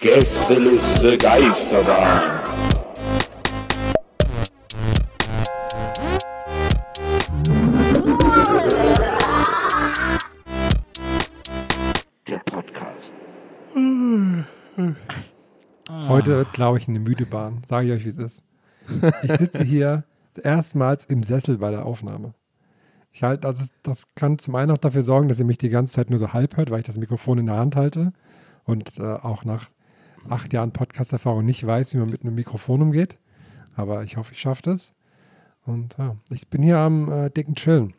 Gästeliste Geisterbahn. Der Podcast. Heute wird, glaube ich, eine müde Bahn. Sage ich euch, wie es ist. Ich sitze hier erstmals im Sessel bei der Aufnahme. Ich halte, also das kann zum einen auch dafür sorgen, dass ihr mich die ganze Zeit nur so halb hört, weil ich das Mikrofon in der Hand halte und äh, auch nach acht Jahren Podcast-Erfahrung nicht weiß, wie man mit einem Mikrofon umgeht. Aber ich hoffe, ich schaffe das. Und ja, ich bin hier am äh, dicken Chillen.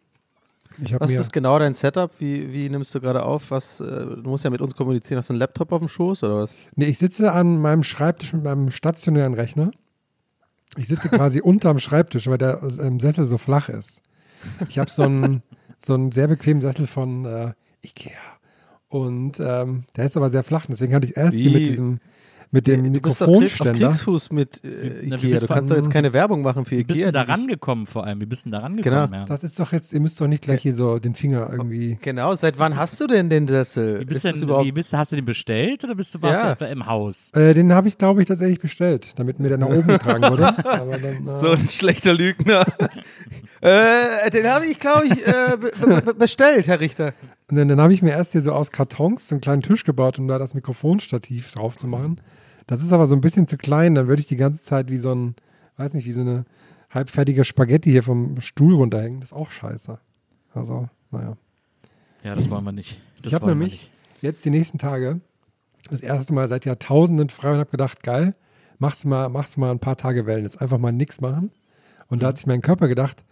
Was ist genau dein Setup? Wie, wie nimmst du gerade auf? Was, äh, du musst ja mit uns kommunizieren. Hast du einen Laptop auf dem Schoß oder was? Nee, ich sitze an meinem Schreibtisch mit meinem stationären Rechner. Ich sitze quasi unterm Schreibtisch, weil der ähm, Sessel so flach ist. Ich habe so einen, so einen sehr bequemen Sessel von äh, Ikea. Und ähm, der ist aber sehr flach. Deswegen hatte ich erst hier mit Wie? diesem mit dem du bist doch Krieg, auf Mikrofonständer. Kriegsfuß mit äh, Na, wie Ikea. bist Du du- kannst doch jetzt keine Werbung machen für Wie bist Ikea. du da die dich- rangekommen vor allem? Wie bist du da rangekommen? Genau. Ja. Das ist doch jetzt, ihr müsst doch nicht gleich hier so den Finger irgendwie. Genau, seit wann hast du denn den Sessel? Wie bist denn, überhaupt wie bist du, hast du den bestellt oder bist du, warst Ja. du etwa im Haus? Äh, den habe ich, glaube ich, tatsächlich bestellt, damit mir der nach oben getragen wurde. Aber dann, äh, so ein schlechter Lügner? äh, den habe ich, glaube ich, äh, be be bestellt, Herr Richter. Und dann, dann habe ich mir erst hier so aus Kartons so einen kleinen Tisch gebaut, um da das Mikrofonstativ drauf zu machen. Das ist aber so ein bisschen zu klein, dann würde ich die ganze Zeit wie so ein, weiß nicht, wie so eine halbfertige Spaghetti hier vom Stuhl runterhängen. Das ist auch scheiße. Also, naja. Ja, das wollen wir nicht. Das ich habe nämlich jetzt die nächsten Tage das erste Mal seit Jahrtausenden frei und habe gedacht, geil, machst mal, machst mal ein paar Tage Wellness. Einfach mal nichts machen. Und da hat sich mein Körper gedacht,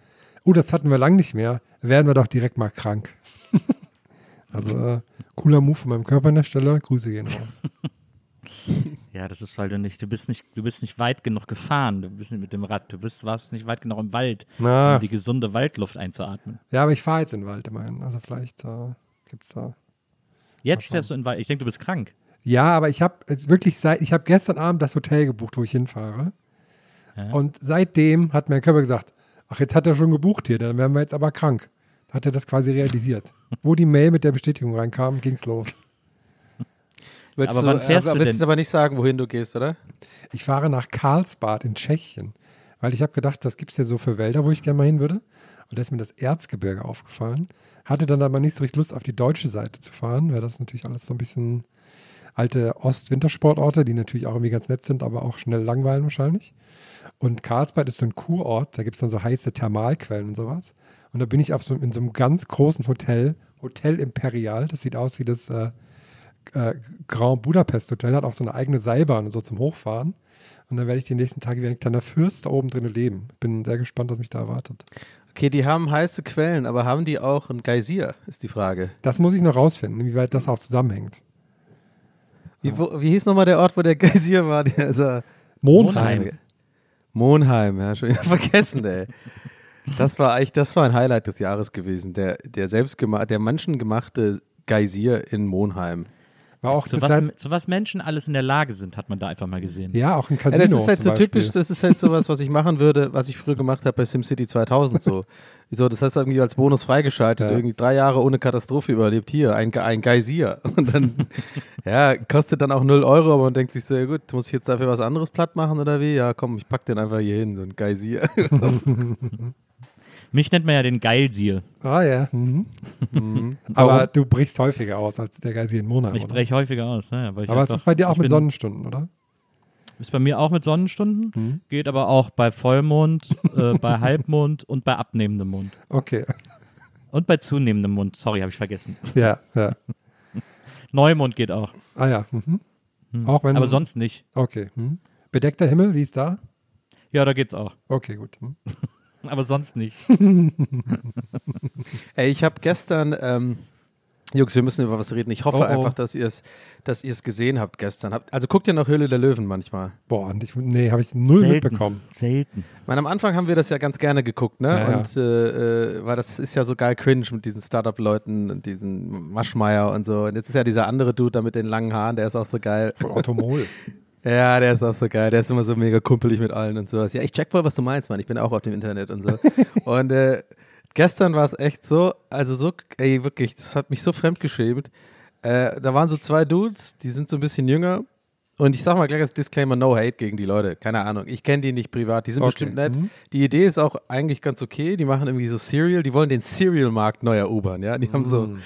oh, das hatten wir lang nicht mehr, werden wir doch direkt mal krank. also, äh, cooler Move von meinem Körper an der Stelle. Grüße gehen raus. Ja, das ist, weil du nicht, du bist nicht, du bist nicht weit genug gefahren. Du bist nicht mit dem Rad. Du bist, warst nicht weit genug im Wald, Na. um die gesunde Waldluft einzuatmen. Ja, aber ich fahre jetzt in den Wald immerhin. Also vielleicht äh, gibt es da. Jetzt fährst du in den Wald. Ich denke, du bist krank. Ja, aber ich habe wirklich seit, ich habe gestern Abend das Hotel gebucht, wo ich hinfahre. Ja. Und seitdem hat mein Körper gesagt, ach, jetzt hat er schon gebucht hier, dann werden wir jetzt aber krank. Da hat er das quasi realisiert. wo die Mail mit der Bestätigung reinkam, ging's los. Willst Aber du, wann fährst aber du willst denn? jetzt aber nicht sagen, wohin du gehst, oder? Ich fahre nach Karlsbad in Tschechien, weil ich habe gedacht, was gibt's hier so für Wälder, wo ich gerne mal hin würde. Und da ist mir das Erzgebirge aufgefallen. Hatte dann aber nicht so richtig Lust, auf die deutsche Seite zu fahren, weil das natürlich alles so ein bisschen alte Ost-Wintersportorte, die natürlich auch irgendwie ganz nett sind, aber auch schnell langweilen wahrscheinlich. Und Karlsbad ist so ein Kurort, da gibt es dann so heiße Thermalquellen und sowas. Und da bin ich auf so, in so einem ganz großen Hotel, Hotel Imperial, das sieht aus wie das äh, äh, Grand Budapest Hotel, hat auch so eine eigene Seilbahn und so zum Hochfahren. Und dann werde ich die nächsten Tage wie ein kleiner Fürst da oben drin leben. Bin sehr gespannt, was mich da erwartet. Okay, die haben heiße Quellen, aber haben die auch ein Geysir, ist die Frage. Das muss ich noch rausfinden, inwieweit das auch zusammenhängt. Wie, wo, wie hieß nochmal der Ort, wo der Geysir war? Der, also, Monheim. Monheim, ja, schon wieder vergessen, ey. Das war eigentlich, das war ein Highlight des Jahres gewesen. Der, der selbstgemachte, der menschengemachte Geysir in Monheim. War auch Zu was, zu was Menschen alles in der Lage sind, hat man da einfach mal gesehen. ja, auch ein Ja, Casino. das ist halt zum so typisch, Beispiel. das ist halt sowas, was ich machen würde, was ich früher gemacht habe bei SimCity 2000 so. so das heißt irgendwie als Bonus freigeschaltet, Ja. irgendwie drei Jahre ohne Katastrophe überlebt, hier, ein, ein Geysir. Und dann, ja, kostet dann auch 0 Euro, aber man denkt sich so, ja gut, muss ich jetzt dafür was anderes platt machen oder wie? Ja, komm, ich pack den einfach hier hin, so ein Geysir. Mich nennt man ja den Geilsier. Ah ja. Mhm. Aber du brichst häufiger aus als der Geist in Monheim. Ich breche häufiger aus. Ne? Ich Aber es einfach- ist bei dir auch mit Sonnenstunden, oder? Ist bei mir auch mit Sonnenstunden, Mhm. geht aber auch bei Vollmond, äh, bei Halbmond und bei abnehmendem Mond. Okay. Und bei zunehmendem Mund, sorry, habe ich vergessen. Ja, ja. Neumond geht auch. Ah ja. Mhm. Auch wenn. Aber sonst nicht. Okay. Mhm. Bedeckter Himmel, wie ist da? Ja, da geht's auch. Okay, gut. Aber sonst nicht. Ey, ich habe gestern, ähm, Jungs, wir müssen über was reden. Ich hoffe Oh, oh. einfach, dass ihr es dass ihr's gesehen habt gestern. Also guckt ihr noch Höhle der Löwen manchmal? Boah, ich, nee, habe ich null Selten. mitbekommen. Selten. Ich meine, am Anfang haben wir das ja ganz gerne geguckt, ne? Ja, ja. und äh, äh, weil das ist ja so geil cringe mit diesen Startup-Leuten und diesen Maschmeier und so. Und jetzt ist ja dieser andere Dude da mit den langen Haaren, der ist auch so geil. Automol. Ja, der ist auch so geil. Der ist immer so mega kumpelig mit allen und sowas. Ja, ich check voll, was du meinst, Mann. Ich bin auch auf dem Internet und so. und äh, gestern war es echt so, also so, ey, wirklich, das hat mich so fremdgeschämt. Äh, da waren so zwei Dudes, die sind so ein bisschen jünger. Und ich sag mal gleich als Disclaimer, no hate gegen die Leute. Keine Ahnung. Ich kenne die nicht privat. Die sind Okay. bestimmt nett. Mhm. Die Idee ist auch eigentlich ganz okay. Die machen irgendwie so Cereal. Die wollen den Cereal-Markt neu erobern. Ja, die haben so, Mhm.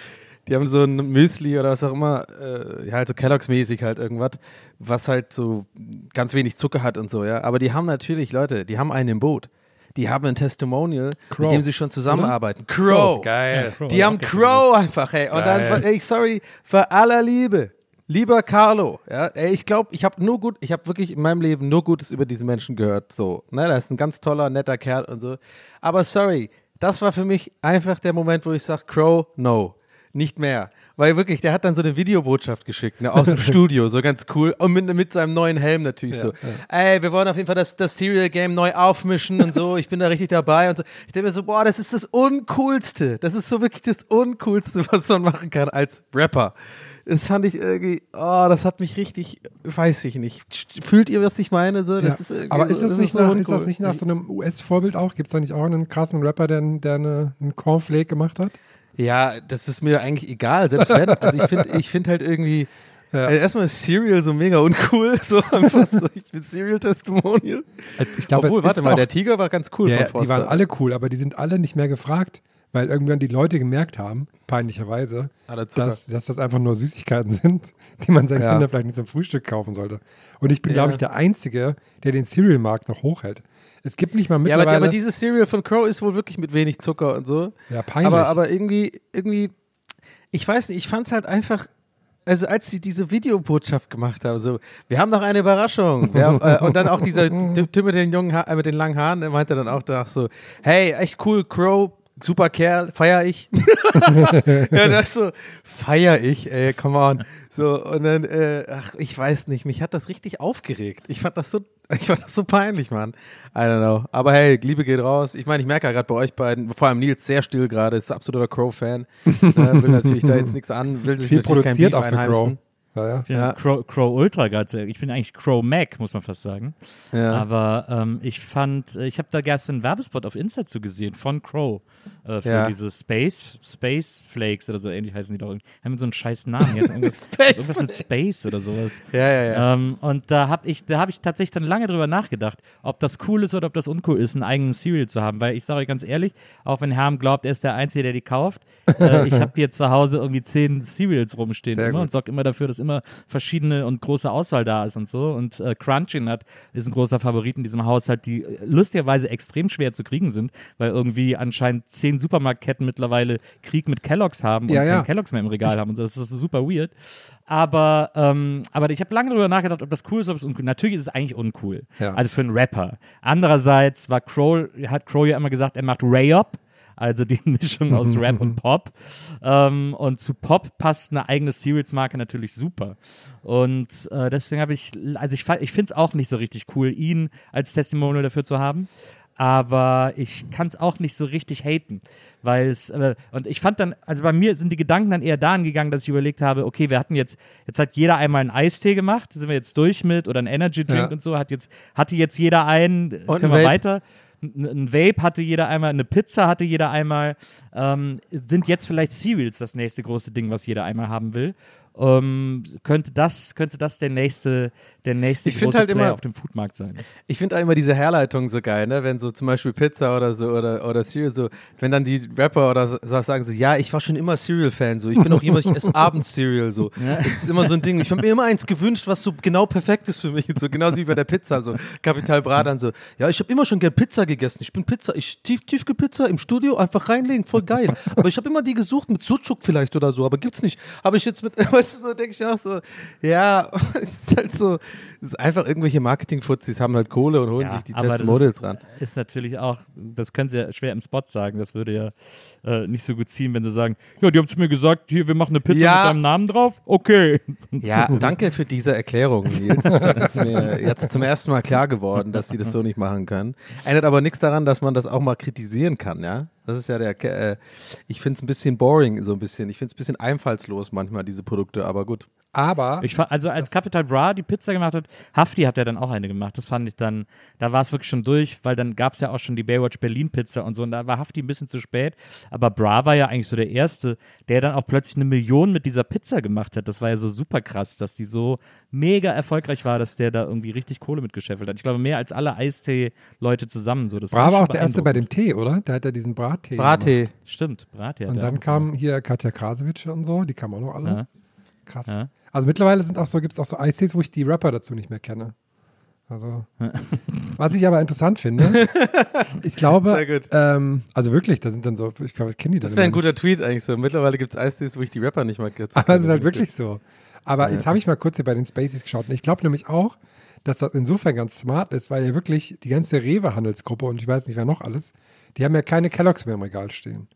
Die haben so ein Müsli oder was auch immer, äh, ja, halt so Kelloggs-mäßig halt irgendwas, was halt so ganz wenig Zucker hat und so, ja. Aber die haben natürlich, Leute, die haben einen im Boot. Die haben ein Testimonial, Crow, mit dem sie schon zusammenarbeiten. Crow. Geil. Die haben Crow einfach, ey. Und Geil. dann, ey, sorry, für aller Liebe. Lieber Carlo, ja, ey, ich glaube, ich habe nur gut, ich habe wirklich in meinem Leben nur Gutes über diesen Menschen gehört. So, ne, das ist ein ganz toller, netter Kerl und so. Aber sorry, das war für mich einfach der Moment, wo ich sage, Crow, no, nicht mehr. Weil wirklich, der hat dann so eine Videobotschaft geschickt, ne, aus dem Studio, so ganz cool. Und mit, mit seinem neuen Helm natürlich so. Ey, wir wollen auf jeden Fall das, das Serial Game neu aufmischen und so. Ich bin da richtig dabei und so. Ich denke mir so, boah, das ist das Uncoolste. Das ist so wirklich das Uncoolste, was man machen kann als Rapper. Das fand ich irgendwie, oh, das hat mich richtig, weiß ich nicht. Fühlt ihr, was ich meine? So, das Ja. ist Aber so, ist das, das nicht so nach, ist das uncool. nicht nach so einem US-Vorbild auch? Gibt es da nicht auch einen krassen Rapper, der, der eine, einen Cornflake gemacht hat? Ja, das ist mir eigentlich egal, selbst wenn. Also ich finde ich find halt irgendwie, Ja. äh, erstmal ist Serial so mega uncool, so einfach so, ich bin Serial-Testimonial. Also ich glaube, Obwohl, warte mal, der Tiger war ganz cool ja, die waren alle cool, aber die sind alle nicht mehr gefragt, weil irgendwann die Leute gemerkt haben, peinlicherweise, Ah, dass, dass das einfach nur Süßigkeiten sind, die man seinen Ja. Kindern vielleicht nicht zum Frühstück kaufen sollte. Und ich bin, glaube ich, der Einzige, der den Cereal-Markt noch hochhält. Es gibt nicht mal ja, aber, mittlerweile... aber dieses Cereal von Crow ist wohl wirklich mit wenig Zucker und so. Ja, peinlich. Aber, aber irgendwie, irgendwie, ich weiß nicht, ich fand es halt einfach, also als sie diese Videobotschaft gemacht haben, so, wir haben noch eine Überraschung. Haben, äh, und dann auch dieser Typ Typ mit den jungen ha äh, mit den langen Haaren, der meinte dann auch danach so, hey, echt cool, Crow, super Kerl, feier ich. ja, das so, feier ich, ey, come on. So, und dann, äh, ach, ich weiß nicht, mich hat das richtig aufgeregt. Ich fand das so, ich fand das so peinlich, Mann. I don't know. Aber hey, Liebe geht raus. Ich meine, ich merke ja gerade bei euch beiden, vor allem Nils sehr still gerade, ist absoluter Crow-Fan. äh, will natürlich da jetzt nichts an, will sich viel natürlich kein produziert Beef auch für Crow. Ja, ja. Ja, Ja. Crow, Crow Ultra geil. zu- Ich bin eigentlich Crow Mac, muss man fast sagen. Ja. Aber ähm, ich fand, äh, ich habe da gestern einen Werbespot auf Insta zu gesehen von Crow äh, für Ja. diese Space, Space Flakes oder so ähnlich heißen die doch. irgendwie. Haben so einen scheiß Namen. Jetzt irgendwas, Space irgendwas mit Space oder sowas. Ja, ja, ja. Ähm, und da habe ich, da habe ich tatsächlich dann lange drüber nachgedacht, ob das cool ist oder ob das uncool ist, einen eigenen Cereal zu haben. Weil ich sage euch ganz ehrlich, auch wenn Herm glaubt, er ist der Einzige, der die kauft, äh, ich habe hier zu Hause irgendwie zehn Cereals rumstehen Sehr immer gut. und sorge immer dafür, dass immer verschiedene und große Auswahl da ist und so. Und äh, Crunchy-Nut ist ein großer Favorit in diesem Haushalt, die äh, lustigerweise extrem schwer zu kriegen sind, weil irgendwie anscheinend zehn Supermarktketten mittlerweile Krieg mit Kelloggs haben und Ja, ja. Kelloggs mehr im Regal haben. Und so. das ist super weird. Aber, ähm, aber ich habe lange darüber nachgedacht, ob das cool ist, ob es uncool Natürlich ist es eigentlich uncool. Ja. Also für einen Rapper. Andererseits war Crow, hat Crow ja immer gesagt, er macht Ray-Up. Also die Mischung aus Rap und Pop. Ähm, und zu Pop passt eine eigene Cereals-Marke natürlich super. Und äh, deswegen habe ich, also ich, ich finde es auch nicht so richtig cool, ihn als Testimonial dafür zu haben. Aber ich kann es auch nicht so richtig haten. Weil es, äh, und ich fand dann, also bei mir sind die Gedanken dann eher dahin gegangen, dass ich überlegt habe, okay, wir hatten jetzt, jetzt hat jeder einmal einen Eistee gemacht, sind wir jetzt durch mit, oder einen Energy Drink Ja. und so, hat jetzt, hatte jetzt jeder einen, Und können wir weiter. Ein, Vape hatte jeder einmal, eine Pizza hatte jeder einmal. Ähm, sind jetzt vielleicht Cereals das nächste große Ding, was jeder einmal haben will. Ähm, könnte, das, könnte das der nächste, der nächste Ich große halt Player immer- auf dem Foodmarkt sein. Ich finde immer diese Herleitung so geil, ne? Wenn so zum Beispiel Pizza oder so oder, oder Cereal so, wenn dann die Rapper oder so sagen so, ja, ich war schon immer Cereal-Fan, so, ich bin auch jemand, ich esse abends Cereal, so. Das ist immer so ein Ding. Ich habe mir immer eins gewünscht, was so genau perfekt ist für mich, so genauso wie bei der Pizza, so. Kapital Bra dann so, ja, ich habe immer schon gern Pizza gegessen. Ich bin Pizza, ich tief Tiefkühlpizza im Studio einfach reinlegen, voll geil. Aber ich habe immer die gesucht mit Sucuk vielleicht oder so, aber gibt's nicht. Habe ich jetzt mit, weißt du, so denke ich auch so, ja, es ist halt so, es ist einfach irgendwelche Marketing-Fuzis haben halt Kohle und holen Ja, sich die Testimonials ist, ran. Ist natürlich auch, das können sie ja schwer im Spot sagen. Das würde ja äh, nicht so gut ziehen, wenn sie sagen, ja, die haben zu mir gesagt, hier, wir machen eine Pizza Ja. mit deinem Namen drauf. Okay. Ja, danke für diese Erklärung, Nils. Das ist mir jetzt zum ersten Mal klar geworden, dass sie das so nicht machen können. Ändert aber nichts daran, dass man das auch mal kritisieren kann, ja? Das ist ja der, äh, ich finde es ein bisschen boring, so ein bisschen. Ich finde es ein bisschen einfallslos manchmal, diese Produkte, aber gut. Aber Ich, fa- also als Capital Bra die Pizza gemacht hat, Hafti hat ja dann auch eine gemacht. Das fand ich dann, da war es wirklich schon durch, weil dann gab es ja auch schon die Baywatch Berlin Pizza und so und da war Hafti ein bisschen zu spät. Aber Bra war ja eigentlich so der Erste, der dann auch plötzlich eine Million mit dieser Pizza gemacht hat. Das war ja so super krass, dass die so mega erfolgreich war, dass der da irgendwie richtig Kohle mitgescheffelt hat. Ich glaube, mehr als alle Eistee-Leute zusammen. So. Das Bra war schon auch der erste bei dem. Tee, oder? Der hat ja diesen Brattee. Brattee. Stimmt, Brat, ja. Und dann auch. kam hier Katja Krasowitsch und so, die kamen auch noch alle. Ja. Krass. Ja. Also mittlerweile sind auch so, gibt es auch so Eistees, wo ich die Rapper dazu nicht mehr kenne. Also, was ich aber interessant finde, ich glaube, ähm, also wirklich, da sind dann so, ich glaube, ich kenne die dann Das wäre ein guter Tweet eigentlich so. Mittlerweile gibt es Eistees, wo ich die Rapper nicht mal kenne. Aber es ist halt wirklich so. Aber jetzt habe ich mal kurz hier bei den Spaces geschaut. Und ich glaube nämlich auch, dass das insofern ganz smart ist, weil ja wirklich die ganze Rewe-Handelsgruppe und ich weiß nicht, wer noch alles, die haben ja keine Kelloggs mehr im Regal stehen.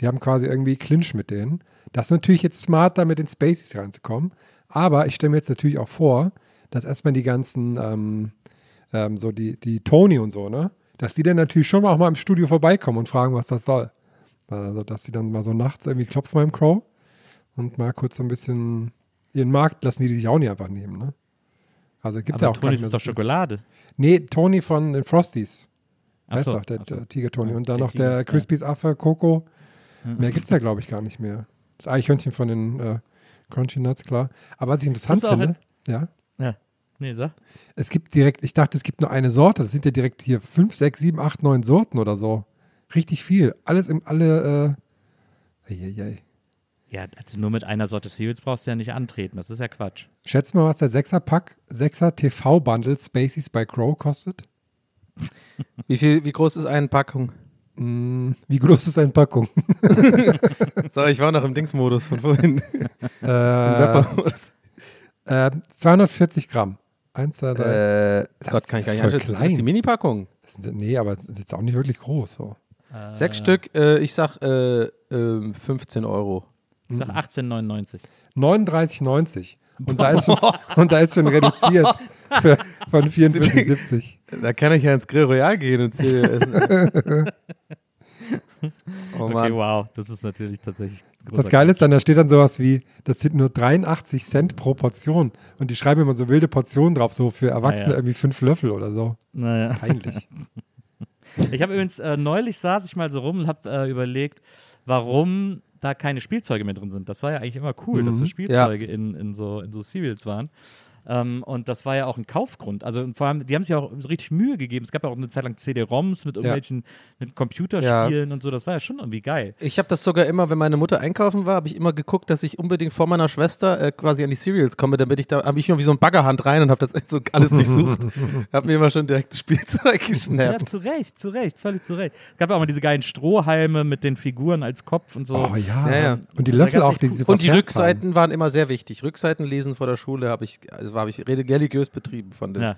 Die haben quasi irgendwie Clinch mit denen. Das ist natürlich jetzt smart, da mit den Spaces reinzukommen. Aber ich stelle mir jetzt natürlich auch vor, dass erstmal die ganzen, ähm, ähm, so die, die Tony und so, ne, dass die dann natürlich schon auch mal im Studio vorbeikommen und fragen, was das soll. Also, dass die dann mal so nachts irgendwie klopfen beim Crow und mal kurz so ein bisschen ihren Markt lassen die sich auch nicht einfach nehmen, ne? Also es gibt ja auch nicht ist doch. Schokolade. Nee, Tony von den Frosties. Weißt Achso. doch, der, Tiger Tony. Und dann der noch Tiger, der ja. Crispies Affe, Coco. Mehr gibt es ja, glaube ich, gar nicht mehr. Das Eichhörnchen von den äh, Crunchy Nuts, klar. Aber was ich interessant finde, ja, Ja. Nee, sag. es gibt direkt, ich dachte, es gibt nur eine Sorte. Das sind ja direkt hier fünf, sechs, sieben, acht, neun Sorten oder so. Richtig viel. Alles im, alle, äh, eieiei. Ja, also nur mit einer Sorte Cereals brauchst du ja nicht antreten. Das ist ja Quatsch. Schätz mal, was der 6er-Pack, 6er TV-Bundle Spacies bei Crow kostet? Wie, viel, wie groß ist eine Packung? Mm, Wie groß ist eine Packung? Sorry, ich war noch im Dingsmodus von vorhin. äh, äh, 240 Gramm. Eins, zwei, drei. Äh, Das Gott, kann ich gar ist nicht einschätzen. Das ist die Mini-Packung. Nee, aber es ist jetzt auch nicht wirklich groß. So. Sechs Stück, äh, ich sag äh, ähm, 15 Euro. Ich sag 18,99. 39,90. Und da, ist schon, und da ist schon reduziert für, von 44,70. Da kann ich ja ins Grill Royal gehen und Cereal essen. oh Okay, wow. Das ist natürlich tatsächlich Das Geile ist dann, da steht dann sowas wie, das sind nur 83 Cent pro Portion. Und die schreiben immer so wilde Portionen drauf, so für Erwachsene Ah, ja. irgendwie fünf Löffel oder so. Naja. Peinlich. Ich habe übrigens, äh, neulich saß ich mal so rum und habe äh, überlegt, warum da keine Spielzeuge mehr drin sind. Das war ja eigentlich immer cool, dass so Spielzeuge in, in, so, in so Serials waren. Ähm, und das war ja auch ein Kaufgrund. Also vor allem, die haben sich auch so richtig Mühe gegeben. Es gab ja auch eine Zeit lang CD-ROMs mit irgendwelchen mit Computerspielen und so. Das war ja schon irgendwie geil. Ich habe das sogar immer, wenn meine Mutter einkaufen war, habe ich immer geguckt, dass ich unbedingt vor meiner Schwester äh, quasi an die Cereals komme, damit ich da, habe ich immer wie so ein Baggerhand rein und habe das so alles durchsucht. habe mir immer schon direkt das Spielzeug Ja, geschnappt. zu Recht, zu Recht, völlig zu Recht. Es gab ja auch mal diese geilen Strohhalme mit den Figuren als Kopf und so. Oh ja. Ja, ja. Und die Löffel auch, die sie Und die Rückseiten waren immer sehr wichtig. Rückseiten lesen vor der Schule habe ich, also habe ich religiös betrieben von den. Ja.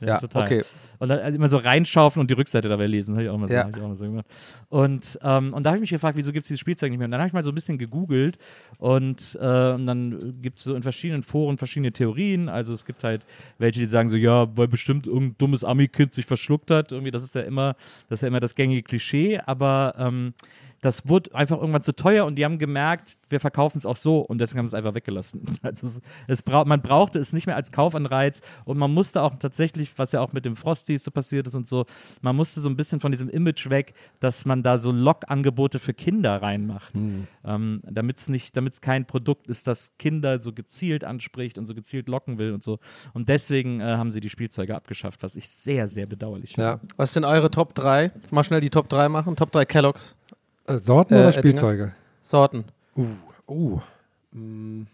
Ja, Ja, total. okay. Und dann also immer so reinschaufen und die Rückseite dabei lesen. Habe ich auch mal so, Ja. auch mal so gemacht. Und, ähm, und da habe ich mich gefragt, wieso gibt es dieses Spielzeug nicht mehr? Und dann habe ich mal so ein bisschen gegoogelt und, äh, und dann gibt es so in verschiedenen Foren verschiedene Theorien. Also es gibt halt welche, die sagen so, ja, weil bestimmt irgendein dummes Ami-Kind sich verschluckt hat. Irgendwie, das ist ja immer, das ist ja immer das gängige Klischee. Aber ähm, das wurde einfach irgendwann zu teuer und die haben gemerkt, wir verkaufen es auch so und deswegen haben sie es einfach weggelassen. Also es, es brauch, man brauchte es nicht mehr als Kaufanreiz und man musste auch tatsächlich, was ja auch mit dem Frosties so passiert ist und so, man musste so ein bisschen von diesem Image weg, dass man da so Lockangebote für Kinder reinmacht, ähm, damit es nicht, damit es kein Produkt ist, das Kinder so gezielt anspricht und so gezielt locken will und so. Und deswegen äh, haben sie die Spielzeuge abgeschafft, was ich sehr, sehr bedauerlich finde. Ja. Was sind eure Top 3? Mal schnell die Top 3 machen. Top 3 Kellogg's Sorten Äh, oder äh, Spielzeuge? Sorten. Uh, uh. Mm,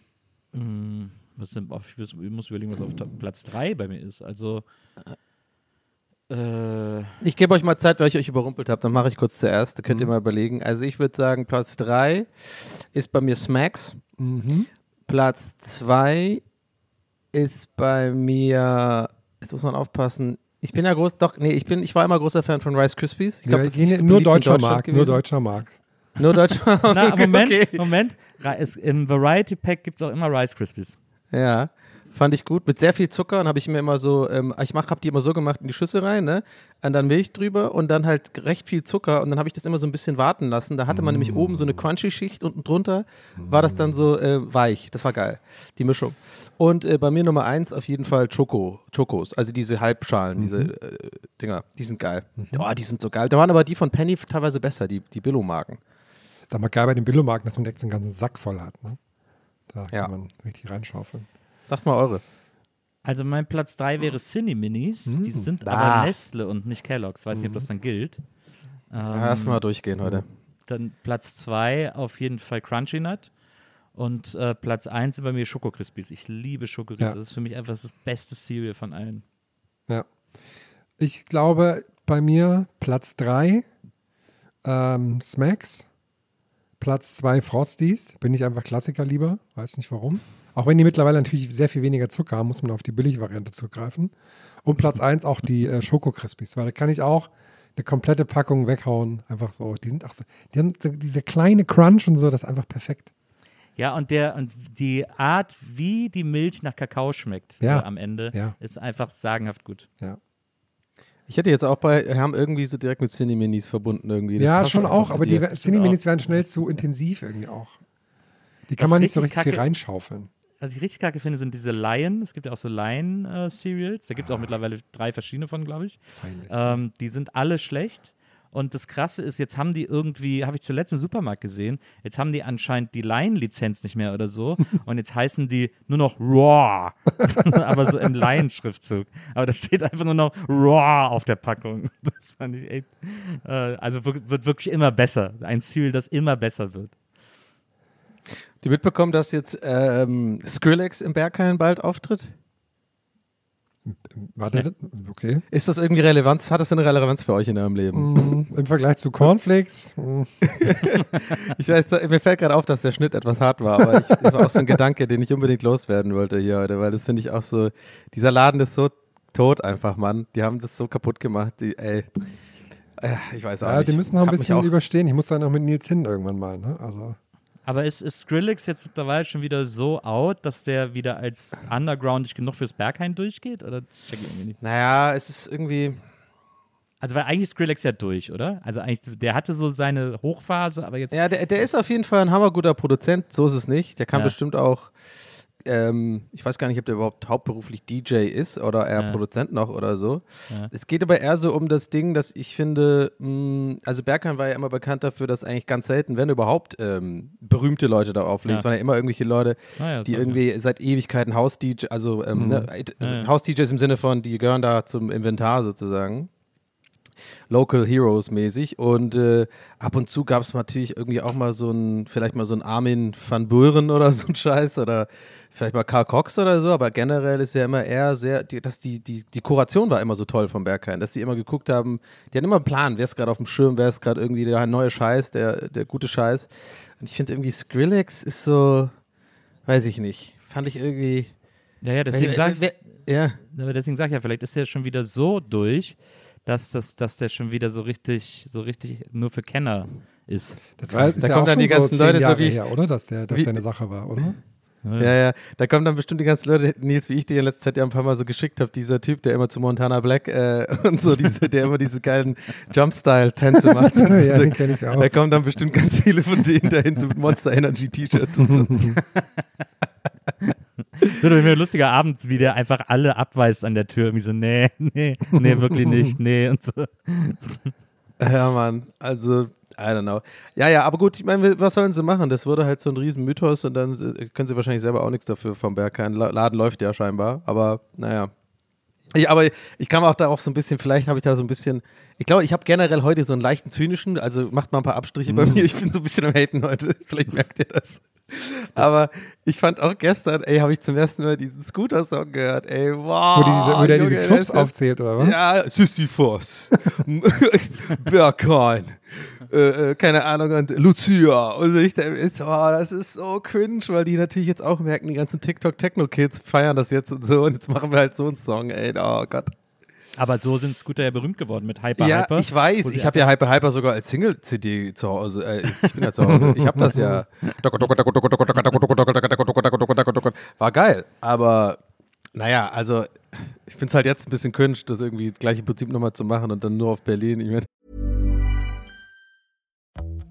Was sind, oh, ich muss- überlegen, was auf Platz 3 bei mir ist. Also, äh, Ich gebe euch mal Zeit, weil ich euch überrumpelt habe. Dann mache ich kurz zuerst. Da könnt Mhm. ihr mal überlegen. Also ich würde sagen, Platz 3 ist bei mir Smacks. Mhm. Platz 2 ist bei mir, jetzt muss man aufpassen. Ich bin ja groß, doch, nee, ich bin, ich war immer großer Fan von Rice Krispies. Ich Ja, glaube, das ist so nur deutscher Markt, nur deutscher Markt. Nur deutscher na, Moment, okay. Moment. Im Variety Pack gibt es auch immer Rice Krispies. Ja, fand ich gut. Mit sehr viel Zucker und habe ich mir immer so, ähm, ich mach, habe die immer so gemacht in die Schüssel rein, ne? Und dann Milch drüber und dann halt recht viel Zucker und dann habe ich das immer so ein bisschen warten lassen. Da hatte man nämlich oben so eine Crunchy-Schicht und drunter war das dann so äh, weich. Das war geil, die Mischung. Und äh, bei mir Nummer eins auf jeden Fall Choco, Chocos, also diese Halbschalen, diese äh, Dinger, die sind geil. Oh, die sind so geil. Da waren aber die von Penny teilweise besser, die, die Billo-Marken. Sag mal, geil bei den Billomarken, dass man direkt so einen ganzen Sack voll hat. Ne? Da Ja. kann man richtig reinschaufeln. Sagt mal eure. Also mein Platz 3 wäre Cine Minis. Die sind Ah. aber Nestle und nicht Kellogg's. Weiß nicht, ob das dann gilt. Ähm, Ja, lass mal durchgehen heute. Dann Platz 2 auf jeden Fall Crunchy Nut. Und äh, Platz 1 sind bei mir Schoko Crispies. Ich liebe Schoko Crispies. Ja. Das ist für mich einfach das beste Cereal von allen. Ja. Ich glaube, bei mir Platz 3 ähm, Smacks, Platz 2 Frosties. Bin ich einfach Klassiker lieber, weiß nicht warum. Auch wenn die mittlerweile natürlich sehr viel weniger Zucker haben, muss man auf die Billigvariante zugreifen. Und Platz 1 auch die äh, Schoko Crispies, weil da kann ich auch eine komplette Packung weghauen. Einfach so. Die sind auch so, die haben so diese kleine Crunch und so, das ist einfach perfekt. Ja, und der und die Art, wie die Milch nach Kakao schmeckt Ja. äh, am Ende, Ja. ist einfach sagenhaft gut. Ja, Ich hätte jetzt auch bei, wir haben irgendwie so direkt mit Cineminis verbunden irgendwie. Das ja schon auch, aber die. Cine-Minis werden schnell zu intensiv irgendwie auch. Die kann Was man nicht so richtig richtig viel reinschaufeln. Was ich richtig kacke finde, sind diese Lion. Es gibt ja auch so Lion-Cereals. da gibt es Ah. auch mittlerweile drei verschiedene von, glaube ich. Ähm, die sind alle schlecht. Und das Krasse ist, jetzt haben die irgendwie, habe ich zuletzt im Supermarkt gesehen, jetzt haben die anscheinend die Lion-Lizenz nicht mehr oder so. und jetzt heißen die nur noch Raw. Aber so im Lion-Schriftzug. Aber da steht einfach nur noch Raw auf der Packung. Das fand ich echt. Äh, also wird, wirklich immer besser. Ein Cereal, das immer besser wird. Die mitbekommen, dass jetzt ähm, Skrillex im Berghain bald auftritt? Warte, okay. Ist das irgendwie Relevanz? Hat das eine Relevanz für euch in eurem Leben? Mm, Im Vergleich zu Cornflakes, mm, Ich weiß, da- mir fällt gerade auf, dass der Schnitt etwas hart war, aber ich, das war auch so ein Gedanke, den ich unbedingt loswerden wollte hier heute, weil das finde ich auch so, dieser Laden ist so tot einfach, Mann. Die haben das so kaputt gemacht, die, ey. Äh, Ich weiß auch ja, nicht. die müssen noch ein bisschen auch, überstehen. Ich muss dann auch mit Nils hin irgendwann mal. Ne? Also, Aber ist, ist Skrillex jetzt mittlerweile schon wieder so out, dass der wieder als undergroundig genug fürs Berghain durchgeht? Oder check ich irgendwie nicht. Naja, es ist irgendwie, Also, weil eigentlich ist Skrillex ja durch, oder? Also, eigentlich, der hatte so seine Hochphase, aber jetzt. Ja, der, der ist auf jeden Fall ein hammerguter Produzent, so ist es nicht. Der kann Ja. bestimmt auch, ähm, ich weiß gar nicht, ob der überhaupt hauptberuflich DJ ist oder eher Ja. Produzent noch oder so. Ja. Es geht aber eher so um das Ding, dass ich finde, mh, also Berghain war ja immer bekannt dafür, dass eigentlich ganz selten, wenn überhaupt, ähm, berühmte Leute da auflegen. Ja. Es waren ja immer irgendwelche Leute, Ah ja, die so, irgendwie seit Ewigkeiten Haus-DJ, also, ähm, ne, also Ja, ja. Haus-DJs im Sinne von, die gehören da zum Inventar sozusagen. Local Heroes mäßig und äh, ab und zu gab es natürlich irgendwie auch mal so ein, vielleicht mal so ein Armin van Buren oder so ein Scheiß oder vielleicht mal Karl Cox oder so, aber generell ist ja immer eher sehr, die, dass die, die, die Kuration war immer so toll vom Berghain, dass sie immer geguckt haben, die hatten immer einen Plan, wer ist gerade auf dem Schirm, wer ist gerade irgendwie der neue Scheiß, der, der gute Scheiß. Und ich finde irgendwie Skrillex ist so, weiß ich nicht, fand ich irgendwie. ja, ja, deswegen wer- sage ich, wer- ja. deswegen sag ich ja, vielleicht ist der schon wieder so durch, dass, das, dass der schon wieder so richtig, so richtig nur für Kenner ist. das war Da ist ja kommen auch dann schon die ganzen so Leute so wie- her, oder? Dass der, dass wie- der eine Sache war, oder? Ja, ja, da kommen dann bestimmt die ganzen Leute, Nils, wie ich dir in letzter Zeit ja ein paar Mal so geschickt habe, dieser Typ, der immer zu Montana Black äh, und so, diese, der immer diese geilen Jump-Style-Tänze macht. ja, den kenne ich auch. Da kommen dann bestimmt ganz viele von denen dahin so mit Monster Energy T-Shirts und so. Wird doch ein lustiger Abend, wie der einfach alle abweist an der Tür. Wie so, nee, nee, nee, wirklich nicht, nee und so. Ja, Mann, also, I don't know. Ja, ja, aber gut, ich meine, was sollen sie machen? Das wurde halt so ein riesen Mythos und dann äh, können sie wahrscheinlich selber auch nichts dafür vom Berg. Kein La- Laden läuft ja scheinbar, aber naja. Ich, aber ich kam auch darauf so ein bisschen, vielleicht habe ich da so ein bisschen, ich glaube, ich habe generell heute so einen leichten zynischen, also macht mal ein paar Abstriche bei mir, ich bin so ein bisschen am Haten heute, vielleicht merkt ihr das. Aber ich fand auch gestern, ey, habe ich zum ersten Mal diesen Scooter-Song gehört, ey, wow. Wo, die wo der diese Clubs aufzählt, oder was? ja, Sisyphos, Berghain, äh, äh, keine Ahnung, und Lucia. Und ich ist, oh, das ist so cringe, weil die natürlich jetzt auch merken, die ganzen TikTok-Techno-Kids feiern das jetzt und so. Und jetzt machen wir halt so einen Song, ey, oh Gott. Aber so sind Scooter ja berühmt geworden mit Hyper ja, Hyper. ich weiß. Ich habe ja Hyper Hyper sogar als Single-CD zu Hause. Äh, ich bin ja zu Hause. Ich habe das ja. War geil. Aber naja, also ich finde es halt jetzt ein bisschen cringe, das irgendwie gleiche Prinzip nochmal zu machen und dann nur auf Berlin. Ich mein,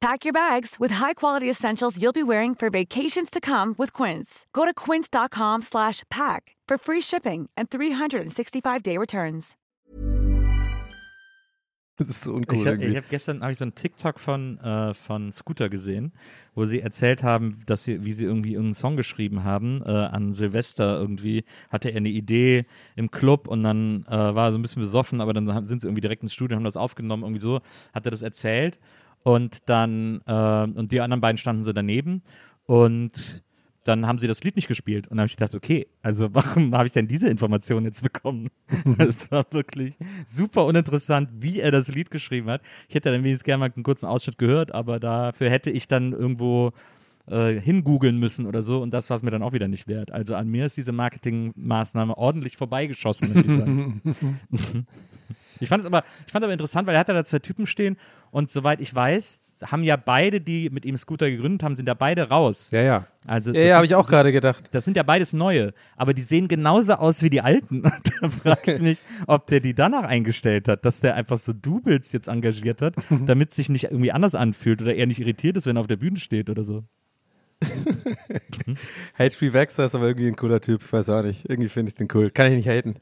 Pack your bags with high-quality essentials you'll be wearing for vacations to come with Quince. Go to quince.com slash pack for free shipping and 365-day returns. das ist so uncool Ich habe hab gestern hab ich so einen TikTok von, äh, von Scooter gesehen, wo sie erzählt haben, dass sie, wie sie irgendwie irgendeinen Song geschrieben haben. Äh, an Silvester irgendwie hatte er eine Idee im Club und dann äh, war er so ein bisschen besoffen, aber dann sind sie irgendwie direkt ins Studio und haben das aufgenommen. Irgendwie so hat er das erzählt. Und dann, äh, und die anderen beiden standen so daneben und dann haben sie das Lied nicht gespielt. Und dann habe ich gedacht, okay, also warum habe ich denn diese Information jetzt bekommen? Es war wirklich super uninteressant, wie er das Lied geschrieben hat. Ich hätte dann wenigstens gerne mal einen kurzen Ausschnitt gehört, aber dafür hätte ich dann irgendwo äh, hingoogeln müssen oder so und das war es mir dann auch wieder nicht wert. Also an mir ist diese Marketingmaßnahme ordentlich vorbeigeschossen, würde ich fand es aber, ich fand aber interessant, weil er hatte da zwei Typen stehen und soweit ich weiß, haben ja beide, die mit ihm Scooter gegründet haben, sind da beide raus. Ja, ja. Also Ja, ja, habe ich auch gerade gedacht. Das sind ja beides neue, aber die sehen genauso aus wie die alten. Und da frage ich mich, ob der die danach eingestellt hat, dass der einfach so Doubles jetzt engagiert hat, damit sich nicht irgendwie anders anfühlt oder er nicht irritiert ist, wenn er auf der Bühne steht oder so. HP Waxer ist aber irgendwie ein cooler Typ. Ich weiß auch nicht. Irgendwie finde ich den cool. Kann ich nicht haten.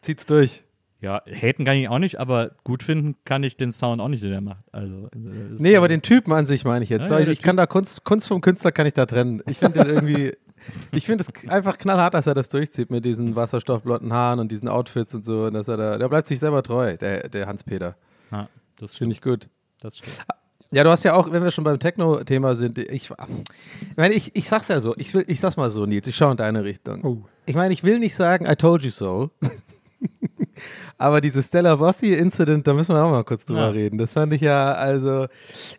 Zieht's durch. Ja, haten kann ich auch nicht, aber gut finden kann ich den Sound auch nicht, den er macht. Also, äh, Nee, aber den Typen an sich meine ich jetzt. Ja, So, ja, ich kann da Kunst, Kunst vom Künstler kann ich da trennen. Ich finde den irgendwie, ich finde es einfach knallhart, dass er das durchzieht mit diesen wasserstoffblonden Haaren und diesen Outfits und so. Und dass er da, der bleibt sich selber treu, der, der Hans-Peter. Ja, das Finde ich gut. Das stimmt. Ja, du hast ja auch, wenn wir schon beim Techno-Thema sind, ich, ich meine, ich, ich sag's ja so, ich, will, ich sag's mal so, Nils, ich schaue in deine Richtung. Oh. Ich meine, ich will nicht sagen, I told you so. Aber dieses Stella Bossi-Incident, da müssen wir auch mal kurz drüber Ja. reden. Das fand ich ja, also,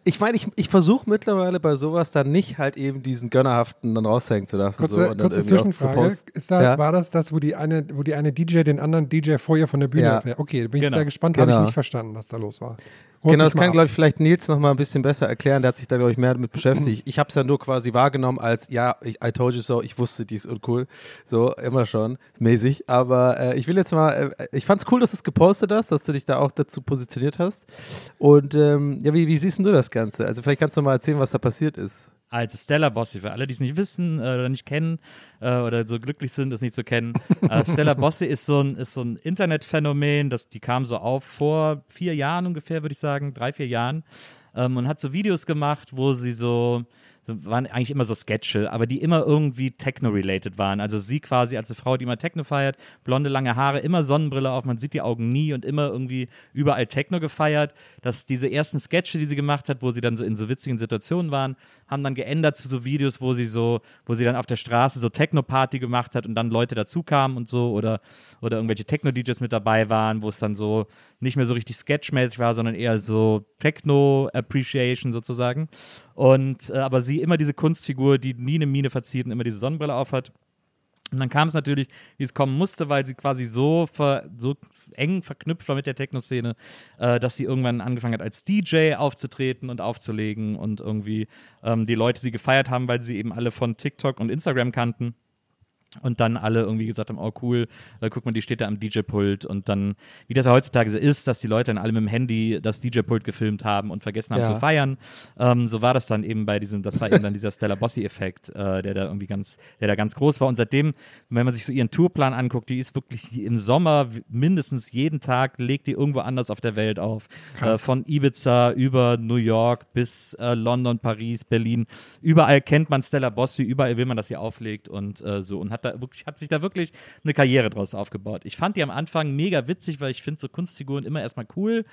ich meine, ich, ich versuche mittlerweile bei sowas dann nicht halt eben diesen Gönnerhaften dann raushängen zu lassen. Kurze, so, kurze Zwischenfrage. da, Ja. War das das, wo die, eine, wo die eine DJ den anderen DJ vor ihr von der Bühne Ja. Okay, da bin ich Genau. sehr gespannt. Habe ich Genau. nicht verstanden, was da los war. Genau, das kann, glaube ich, vielleicht Nils noch mal ein bisschen besser erklären. Der hat sich da, glaube ich, mehr damit beschäftigt. Ich habe es ja nur quasi wahrgenommen als, ja, ich, I told you so, ich wusste, die ist uncool. So, immer schon, mäßig. Aber äh, ich will jetzt mal, äh, ich fand es cool, dass du es gepostet hast, dass du dich da auch dazu positioniert hast. Und ähm, ja, wie, wie siehst du das Ganze? Also vielleicht kannst du mal erzählen, was da passiert ist. Also Stella Bossi, für alle, die es nicht wissen äh, oder nicht kennen äh, oder so glücklich sind, es nicht zu kennen. Äh, Stella Bossi ist so ein, ist so ein Internetphänomen, das, die kam so auf vor vier Jahren ungefähr, würde ich sagen, drei, vier Jahren. Ähm, und hat so Videos gemacht, wo sie so waren eigentlich immer so Sketche, aber die immer irgendwie Techno-related waren. Also sie quasi als eine Frau, die immer Techno feiert, blonde, lange Haare, immer Sonnenbrille auf, man sieht die Augen nie und immer irgendwie überall Techno gefeiert. Dass diese ersten Sketche, die sie gemacht hat, wo sie dann so in so witzigen Situationen waren, haben dann geändert zu so Videos, wo sie so, wo sie dann auf der Straße so Techno-Party gemacht hat und dann Leute dazu kamen und so oder, oder irgendwelche Techno-DJs mit dabei waren, wo es dann so nicht mehr so richtig sketchmäßig war, sondern eher so Techno-Appreciation sozusagen. Und äh, aber sie immer diese Kunstfigur, die nie eine Mine verzieht und immer diese Sonnenbrille aufhat. Und dann kam es natürlich, wie es kommen musste, weil sie quasi so, ver, so eng verknüpft war mit der Techno-Szene, äh, dass sie irgendwann angefangen hat, als DJ aufzutreten und aufzulegen und irgendwie ähm, die Leute sie gefeiert haben, weil sie eben alle von TikTok und Instagram kannten. Und dann alle irgendwie gesagt haben, oh cool, äh, guck mal, die steht da am DJ-Pult. Und dann, wie das ja heutzutage so ist, dass die Leute dann alle mit dem Handy das DJ-Pult gefilmt haben und vergessen haben Ja. zu feiern. Ähm, so war das dann eben bei diesem, das war eben dann dieser Stella Bossi-Effekt, äh, der da irgendwie ganz, der da ganz groß war. Und seitdem, wenn man sich so ihren Tourplan anguckt, die ist wirklich im Sommer mindestens jeden Tag, legt die irgendwo anders auf der Welt auf. Äh, von Ibiza über New York bis äh, London, Paris, Berlin. Überall kennt man Stella Bossi, überall will man, dass sie auflegt und äh, so. Und hat da wirklich, hat sich da wirklich eine Karriere draus aufgebaut. Ich fand die am Anfang mega witzig, weil ich finde so Kunstfiguren immer erstmal cool.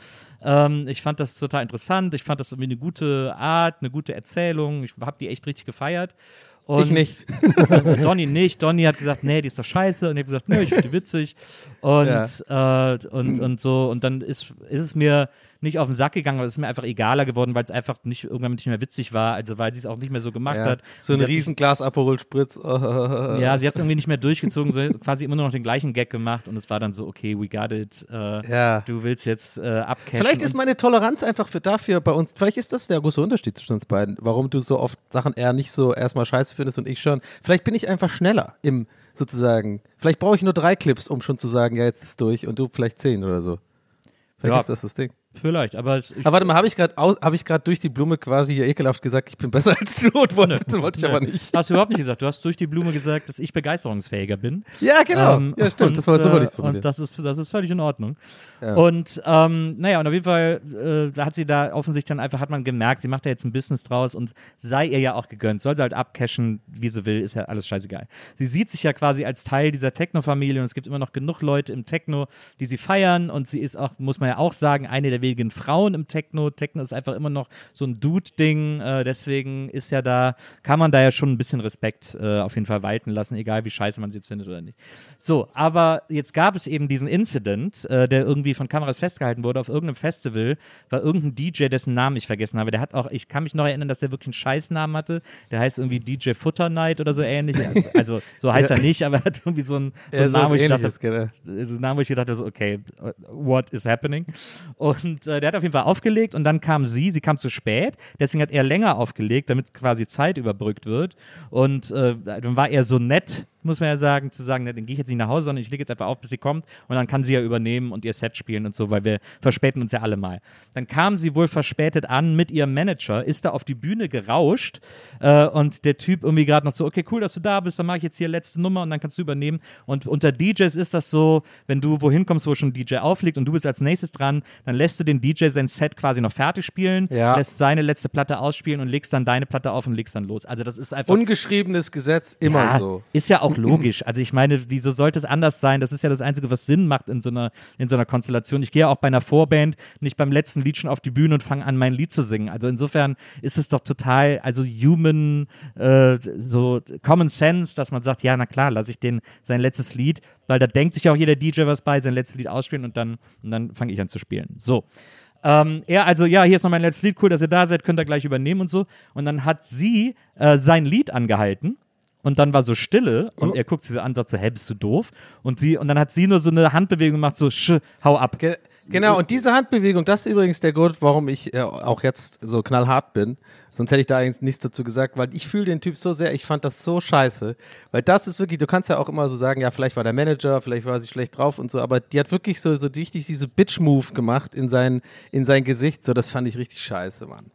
Ähm, ich fand das total interessant. Ich fand das irgendwie eine gute Art, eine gute Erzählung. Ich habe die echt richtig gefeiert. Und Ich nicht. Donny nicht. Donny hat gesagt, nee, die ist doch scheiße. Und ich habe gesagt, nee, ich finde die witzig. Und, äh, und, und so. Und dann ist, ist es mir nicht auf den Sack gegangen, aber es ist mir einfach egaler geworden, weil es einfach nicht irgendwann nicht mehr witzig war. Also weil sie es auch nicht mehr so gemacht Ja. hat. So ein Riesenglas Aperol Spritz. ja, sie hat es irgendwie nicht mehr durchgezogen, so quasi immer nur noch den gleichen Gag gemacht und es war dann so, okay, we got it. Äh, Ja. Du willst jetzt äh, abcashen. Vielleicht ist meine Toleranz einfach für dafür bei uns, vielleicht ist das der große Unterschied zwischen uns beiden, warum du so oft Sachen eher nicht so erstmal scheiße findest und ich schon. Vielleicht bin ich einfach schneller im sozusagen. Vielleicht brauche ich nur drei Clips, um schon zu sagen, ja, jetzt ist es durch und du vielleicht zehn oder so. Vielleicht Ja. ist das das Ding. Vielleicht, aber es, ich, Aber warte mal, habe ich gerade habe ich gerade durch die Blume quasi hier ekelhaft gesagt, ich bin besser als du und wollte, wollte ich aber nicht. Hast du überhaupt nicht gesagt. Du hast durch die Blume gesagt, dass ich begeisterungsfähiger bin. Ja, genau. Ähm, ja, stimmt. und, das war so wollte ich äh. Und das ist, das ist völlig in Ordnung. Ja. Und ähm, naja, und auf jeden Fall äh, hat sie da offensichtlich dann einfach, hat man gemerkt, sie macht da jetzt ein Business draus und sei ihr ja auch gegönnt. Soll sie halt abcashen, wie sie will, ist ja alles scheißegal. Sie sieht sich ja quasi als Teil dieser Techno-Familie und es gibt immer noch genug Leute im Techno, die sie feiern und sie ist auch, muss man ja auch sagen, eine der wenigen Frauen im Techno. Techno ist einfach immer noch so ein Dude-Ding, äh, deswegen ist ja da, kann man da ja schon ein bisschen Respekt äh, auf jeden Fall walten lassen, egal wie scheiße man sie jetzt findet oder nicht. So, aber jetzt gab es eben diesen Incident, äh, der irgendwie von Kameras festgehalten wurde. Auf irgendeinem Festival war irgendein DJ, dessen Namen ich vergessen habe. Der hat auch, ich kann mich noch erinnern, dass der wirklich einen Scheißnamen hatte. Der heißt irgendwie DJ Futter Night oder so ähnlich. Also, so heißt er nicht, aber er hat irgendwie so einen, so Ja, einen Namen, wo ich dachte, genau. so einen Namen, wo ich gedacht habe, okay, what is happening? Und äh, der hat auf jeden Fall aufgelegt und dann kam sie, sie kam zu spät, deswegen hat er länger aufgelegt, damit quasi Zeit überbrückt wird. Und äh, dann war er so nett, muss man ja sagen, zu sagen, ne, dann gehe ich jetzt nicht nach Hause, sondern ich lege jetzt einfach auf, bis sie kommt und dann kann sie ja übernehmen und ihr Set spielen und so, weil wir verspäten uns ja alle mal. Dann kam sie wohl verspätet an mit ihrem Manager, ist da auf die Bühne gerauscht äh, und der Typ irgendwie gerade noch so, okay, cool, dass du da bist, dann mache ich jetzt hier letzte Nummer und dann kannst du übernehmen. Und unter DJs ist das so, wenn du wohin kommst, wo schon ein DJ auflegt und du bist als nächstes dran, dann lässt du den DJ sein Set quasi noch fertig spielen, Ja. lässt seine letzte Platte ausspielen und legst dann deine Platte auf und legst dann los. Also das ist einfach Ungeschriebenes Gesetz, immer ja, so. Ist ja auch logisch. Also ich meine, wieso sollte es anders sein? Das ist ja das Einzige, was Sinn macht in so einer, in so einer Konstellation. Ich gehe ja auch bei einer Vorband nicht beim letzten Lied schon auf die Bühne und fange an, mein Lied zu singen. Also insofern ist es doch total, also human, äh, so Common Sense, dass man sagt, ja, na klar, lasse ich den sein letztes Lied, weil da denkt sich auch jeder DJ was bei, sein letztes Lied ausspielen und dann, und dann fange ich an zu spielen. So. Ähm, er also, ja, hier ist noch mein letztes Lied, cool, dass ihr da seid, könnt ihr gleich übernehmen und so. Und dann hat sie äh, sein Lied angehalten und dann war so Stille und er guckt sie so an, sagt so, hä, bist du doof? Und sie, und dann hat sie nur so eine Handbewegung gemacht, so, sch, hau ab. Ge Genau, und diese Handbewegung, das ist übrigens der Grund, warum ich äh, auch jetzt so knallhart bin. Sonst hätte ich da eigentlich nichts dazu gesagt, weil ich fühle den Typ so sehr, ich fand das so scheiße. Weil das ist wirklich, du kannst ja auch immer so sagen, ja, vielleicht war der Manager, vielleicht war sie schlecht drauf und so, aber die hat wirklich so, so richtig diese Bitch-Move gemacht in sein, in sein Gesicht. So, das fand ich richtig scheiße, Mann.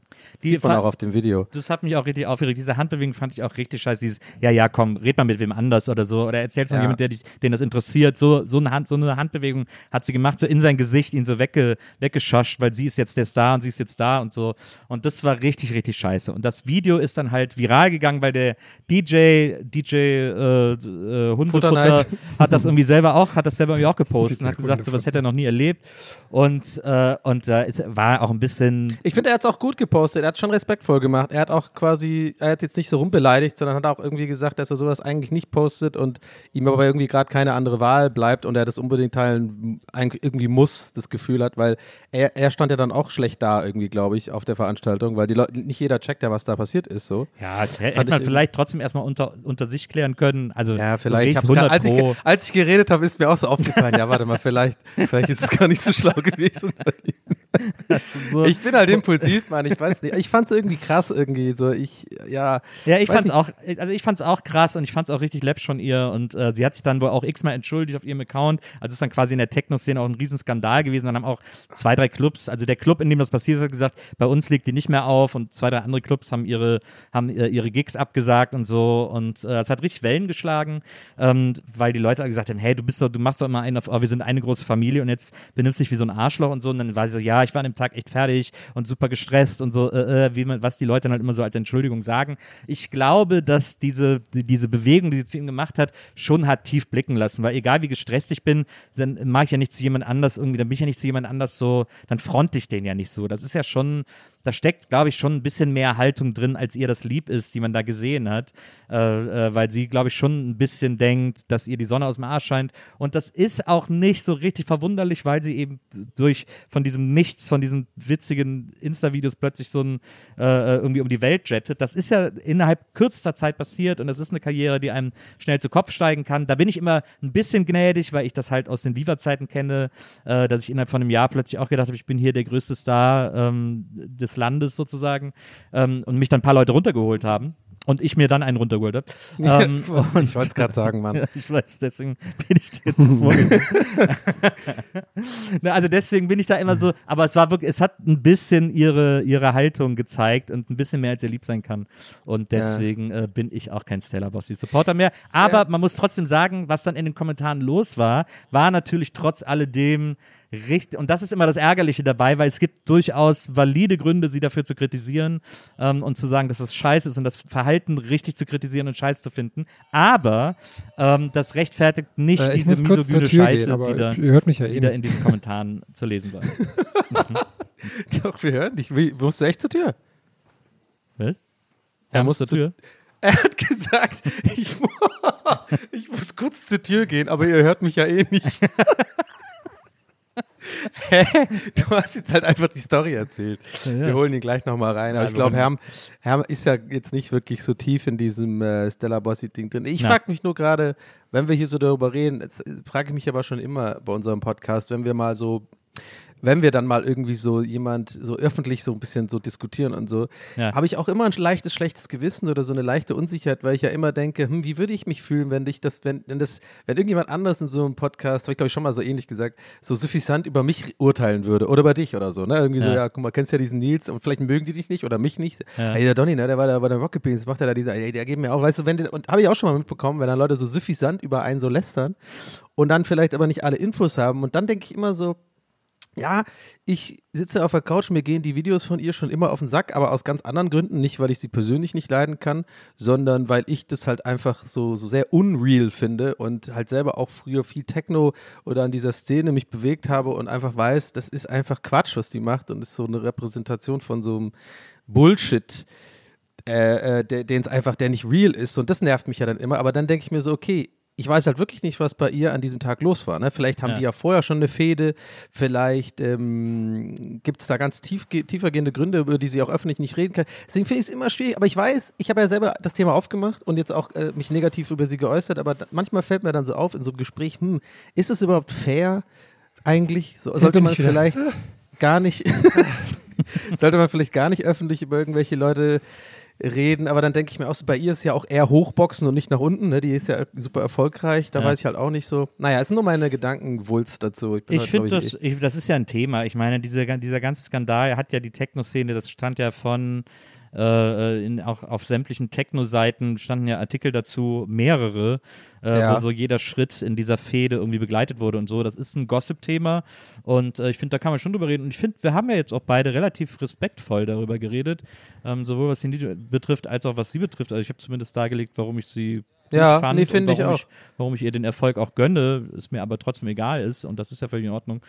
Die Sieht man auch auf dem Video. Das hat mich auch richtig aufgeregt. Diese Handbewegung fand ich auch richtig scheiße. Dieses, ja, ja, komm, red mal mit wem anders oder so. Oder erzähl's mal Ja. jemand, der dich, den das interessiert. So, so, eine Hand, so eine Handbewegung hat sie gemacht, so in sein Gesicht, ihn so wegge, weggeschoscht, weil sie ist jetzt der Star und sie ist jetzt da und so. Und das war richtig, richtig scheiße. Und das Video ist dann halt viral gegangen, weil der DJ, DJ äh, äh, Hundefutter hat das irgendwie selber auch, hat das selber irgendwie auch gepostet und hat gesagt, so was hätte er noch nie erlebt. Und, äh, und äh, es war auch ein bisschen Ich finde, er hat es auch gut gepostet. Er hat schon respektvoll gemacht. Er hat auch quasi, er hat jetzt nicht so rumbeleidigt, sondern hat auch irgendwie gesagt, dass er sowas eigentlich nicht postet und ihm aber irgendwie gerade keine andere Wahl bleibt und er das unbedingt teilen irgendwie muss, das Gefühl hat, weil er, er stand ja dann auch schlecht da irgendwie, glaube ich, auf der Veranstaltung, weil die Leute, nicht jeder checkt ja, was da passiert ist, so. Ja, hätte man ich vielleicht trotzdem erstmal unter, unter sich klären können. Also Ja, vielleicht. so Ich als, ich, als ich geredet habe, ist mir auch so aufgefallen, ja, warte mal, vielleicht, vielleicht ist es gar nicht so schlau gewesen. so. Ich bin halt impulsiv, Mann, ich weiß nicht. Ich fand es irgendwie krass irgendwie, so ich, ja. Ja, ich weiß fand's nicht. auch, also ich fand's auch krass und ich fand's auch richtig läppisch von ihr und äh, sie hat sich dann wohl auch x-mal entschuldigt auf ihrem Account. Also ist dann quasi in der Techno-Szene auch ein Riesenskandal gewesen. Dann haben auch zwei, drei Clubs, also der Club, in dem das passiert ist, hat gesagt, bei uns legt die nicht mehr auf und zwei, drei andere Clubs haben ihre, haben äh, ihre Gigs abgesagt und so und äh, es hat richtig Wellen geschlagen, ähm, weil die Leute gesagt haben, hey, du bist doch, du machst doch immer einen auf, oh, wir sind eine große Familie und jetzt benimmst dich wie so ein Arschloch und so und dann war sie so, ja, ich war an dem Tag echt fertig und super gestresst und so, äh, äh, wie man, was die Leute dann halt immer so als Entschuldigung sagen. Ich glaube, dass diese, die, diese Bewegung, die sie zu ihm gemacht hat, schon hat tief blicken lassen, weil egal wie gestresst ich bin, dann mache ich ja nicht zu jemand anders irgendwie, dann bin ich ja nicht zu jemand anders so, dann fronte ich den ja nicht so. Das ist ja schon, da steckt, glaube ich, schon ein bisschen mehr Haltung drin, als ihr das lieb ist, die man da gesehen hat, äh, äh, weil sie, glaube ich, schon ein bisschen denkt, dass ihr die Sonne aus dem Arsch scheint. Und das ist auch nicht so richtig verwunderlich, weil sie eben durch von diesem Nichts, von diesen witzigen Insta-Videos plötzlich so ein äh, irgendwie um die Welt jettet. Das ist ja innerhalb kürzester Zeit passiert und das ist eine Karriere, die einem schnell zu Kopf steigen kann. Da bin ich immer ein bisschen gnädig, weil ich das halt aus den Viva-Zeiten kenne, äh, dass ich innerhalb von einem Jahr plötzlich auch gedacht habe, ich bin hier der größte Star ähm, des Landes sozusagen ähm, und mich dann ein paar Leute runtergeholt haben. Und ich mir dann einen runtergeholt habe. Ähm, ich wollte es gerade sagen, Mann. ja, ich weiß, deswegen bin ich dir zu vorgegangen. Also deswegen bin ich da immer so, aber es war wirklich, es hat ein bisschen ihre, ihre Haltung gezeigt und ein bisschen mehr als ihr lieb sein kann. Und deswegen äh, bin ich auch kein Stella Bossy Supporter mehr. Aber man muss trotzdem sagen, was dann in den Kommentaren los war, war natürlich trotz alledem richtig, und das ist immer das Ärgerliche dabei, weil es gibt durchaus valide Gründe, sie dafür zu kritisieren ähm, und zu sagen, dass das scheiße ist und das Verhalten richtig zu kritisieren und scheiße zu finden. Aber ähm, das rechtfertigt nicht Äh, diese misogyne Scheiße, gehen, die da, ja eh die da in diesen Kommentaren zu lesen war. Doch, wir hören dich. Wie, musst du echt zur Tür? Was? Er Er muss zur Tür. Er hat gesagt, ich, ich muss kurz zur Tür gehen, aber ihr hört mich ja eh nicht. Du hast jetzt halt einfach die Story erzählt. Wir holen ihn gleich nochmal rein. Aber Ja, ich glaube, Herm, Herm ist ja jetzt nicht wirklich so tief in diesem äh, Stella Bossi-Ding drin. Ich Ja. frage mich nur gerade, wenn wir hier so darüber reden, äh, frage ich mich aber schon immer bei unserem Podcast, wenn wir mal so wenn wir dann mal irgendwie so jemand so öffentlich so ein bisschen so diskutieren und so, Ja. habe ich auch immer ein leichtes, schlechtes Gewissen oder so eine leichte Unsicherheit, weil ich ja immer denke, hm, wie würde ich mich fühlen, wenn dich das, wenn, wenn das, wenn irgendjemand anders in so einem Podcast, habe ich glaube ich schon mal so ähnlich gesagt, so suffisant über mich urteilen würde oder über dich oder so, ne? Irgendwie so, Ja. ja, guck mal, kennst ja diesen Nils und vielleicht mögen die dich nicht oder mich nicht. Ja. Hey, der Donny, ne, der war da bei der Rocket Beans, macht er da dieser, ey, der geht mir auch, weißt du, wenn und habe ich auch schon mal mitbekommen, wenn dann Leute so suffisant über einen so lästern und dann vielleicht aber nicht alle Infos haben und dann denke ich immer so, ja, ich sitze auf der Couch, mir gehen die Videos von ihr schon immer auf den Sack, aber aus ganz anderen Gründen. Nicht, weil ich sie persönlich nicht leiden kann, sondern weil ich das halt einfach so, so sehr unreal finde und halt selber auch früher viel Techno oder an dieser Szene mich bewegt habe und einfach weiß, das ist einfach Quatsch, was die macht und ist so eine Repräsentation von so einem Bullshit äh, äh, den es einfach, der nicht real ist. Und das nervt mich ja dann immer. Aber dann denke ich mir so, okay, ich weiß halt wirklich nicht, was bei ihr an diesem Tag los war. Ne? Vielleicht haben Ja. die ja vorher schon eine Fehde, vielleicht ähm, gibt es da ganz tief, tiefergehende Gründe, über die sie auch öffentlich nicht reden kann. Deswegen finde ich es immer schwierig. Aber ich weiß, ich habe ja selber das Thema aufgemacht und jetzt auch äh, mich negativ über sie geäußert, aber manchmal fällt mir dann so auf in so einem Gespräch, hm, ist es überhaupt fair, eigentlich? So, sollte man vielleicht gar nicht, sollte man vielleicht gar nicht öffentlich über irgendwelche Leute reden, aber dann denke ich mir auch so, bei ihr ist ja auch eher hochboxen und nicht nach unten, ne? Die ist ja super erfolgreich, da Ja. weiß ich halt auch nicht so. Naja, es sind nur meine Gedankenwulst dazu. bin Ich halt, finde, das, ich, das ist ja ein Thema. Ich meine, diese, dieser ganze Skandal hat ja die Techno-Szene, das stand ja von, äh, in, auch auf sämtlichen Techno-Seiten standen ja Artikel dazu, mehrere, äh, Ja. wo so jeder Schritt in dieser Fehde irgendwie begleitet wurde und so. Das ist ein Gossip-Thema und äh, ich finde, da kann man schon drüber reden. Und ich finde, wir haben ja jetzt auch beide relativ respektvoll darüber geredet, ähm, sowohl was den DJ betrifft, als auch was sie betrifft. Also ich habe zumindest dargelegt, warum ich sie gut Ja, fand nee, finde ich auch. warum ich ihr den Erfolg auch gönne, es mir aber trotzdem egal ist und das ist ja völlig in Ordnung.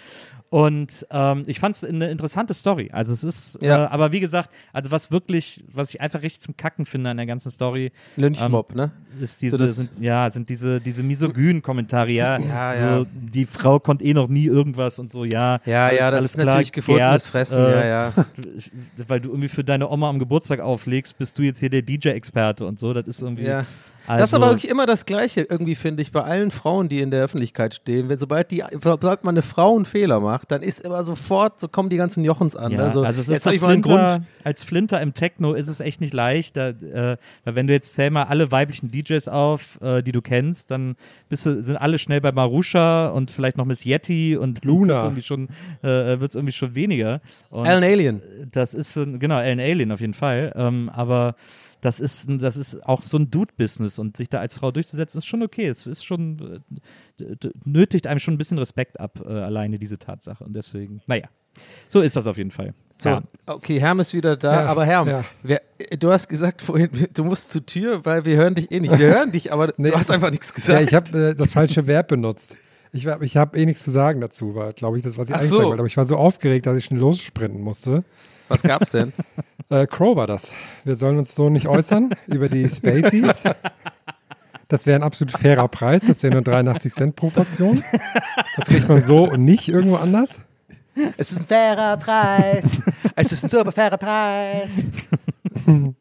Und ähm, ich fand es eine interessante Story. Also es ist, Ja. äh, aber wie gesagt, also was wirklich, was ich einfach richtig zum Kacken finde an der ganzen Story, Lynchmob, ne? ist diese, So sind, ja, sind diese, diese misogynen Kommentare, ja, Ja, so, ja. die Frau konnte eh noch nie irgendwas und so, ja. Ja, alles- ja, das alles ist natürlich klar, gefundenes Gerd, Fressen, äh, ja, ja. Weil du irgendwie für deine Oma am Geburtstag auflegst, bist du jetzt hier der DJ-Experte und so, das ist irgendwie. Ja. Also, das ist aber wirklich immer das Gleiche, irgendwie finde ich, bei allen Frauen, die in der Öffentlichkeit stehen. Wenn, sobald, die, sobald man eine Frau einen Fehler macht, dann ist immer sofort, so kommen die ganzen Jochens an. Ja, also, also, es ist so ich mal einen Flinter, Grund. als Flinter im Techno ist es echt nicht leicht. Da, äh, weil wenn du jetzt zähl mal alle weiblichen DJs auf, äh, die du kennst, dann bist du, sind alle schnell bei Marusha und vielleicht noch Miss Yeti und Luna. wird's irgendwie schon äh, wird's irgendwie schon weniger. Und Alan Alien. Das ist schon, genau, Alan Alien auf jeden Fall. Ähm, aber das ist, das ist auch so ein Dude-Business und sich da als Frau durchzusetzen, ist schon okay. Es ist schon, äh, nötigt einem schon ein bisschen Respekt ab, äh, alleine diese Tatsache. Und deswegen, naja, so ist das auf jeden Fall. So, Ja. okay, Herm ist wieder da, Ja, aber Herm, ja. wer, du hast gesagt vorhin, du musst zur Tür, weil wir hören dich eh nicht. Wir hören dich, aber Nee. du hast einfach nichts Ja, gesagt. ich habe äh, das falsche Verb benutzt. Ich, ich habe eh nichts zu sagen dazu, war, glaube ich, das, was ich Ach eigentlich so. sagen wollte. Aber ich war so aufgeregt, dass ich schon lossprinten musste. Was gab's denn? Äh, Crow war das. Wir sollen uns so nicht äußern über die Spaceys. Das wäre ein absolut fairer Preis. Das wäre nur 83 Cent pro Portion. Das kriegt man so und nicht irgendwo anders. es ist ein fairer Preis. es ist ein super fairer Preis.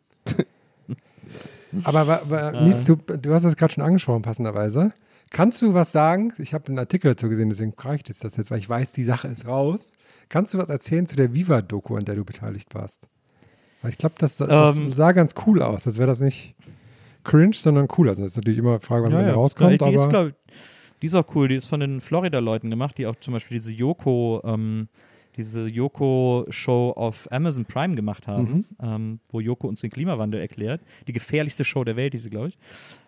Aber wa- wa- Nils, du, du hast es gerade schon angesprochen, passenderweise. Kannst du was sagen? Ich habe einen Artikel dazu gesehen, deswegen frage ich dich das jetzt, weil ich weiß, die Sache ist raus. Kannst du was erzählen zu der Viva-Doku, an der du beteiligt warst? Weil ich glaube, das, das Ähm. sah ganz cool aus. Das wäre das nicht cringe, sondern cool. Also das ist natürlich immer eine Frage, wann Ja, man ja. rauskommt. Ja, die, ist, glaub, die ist auch cool. Die ist von den Florida-Leuten gemacht, die auch zum Beispiel diese Yoko, ähm, diese Yoko-Show auf Amazon Prime gemacht haben, ähm, wo Yoko uns den Klimawandel erklärt. Die gefährlichste Show der Welt, diese, glaube ich.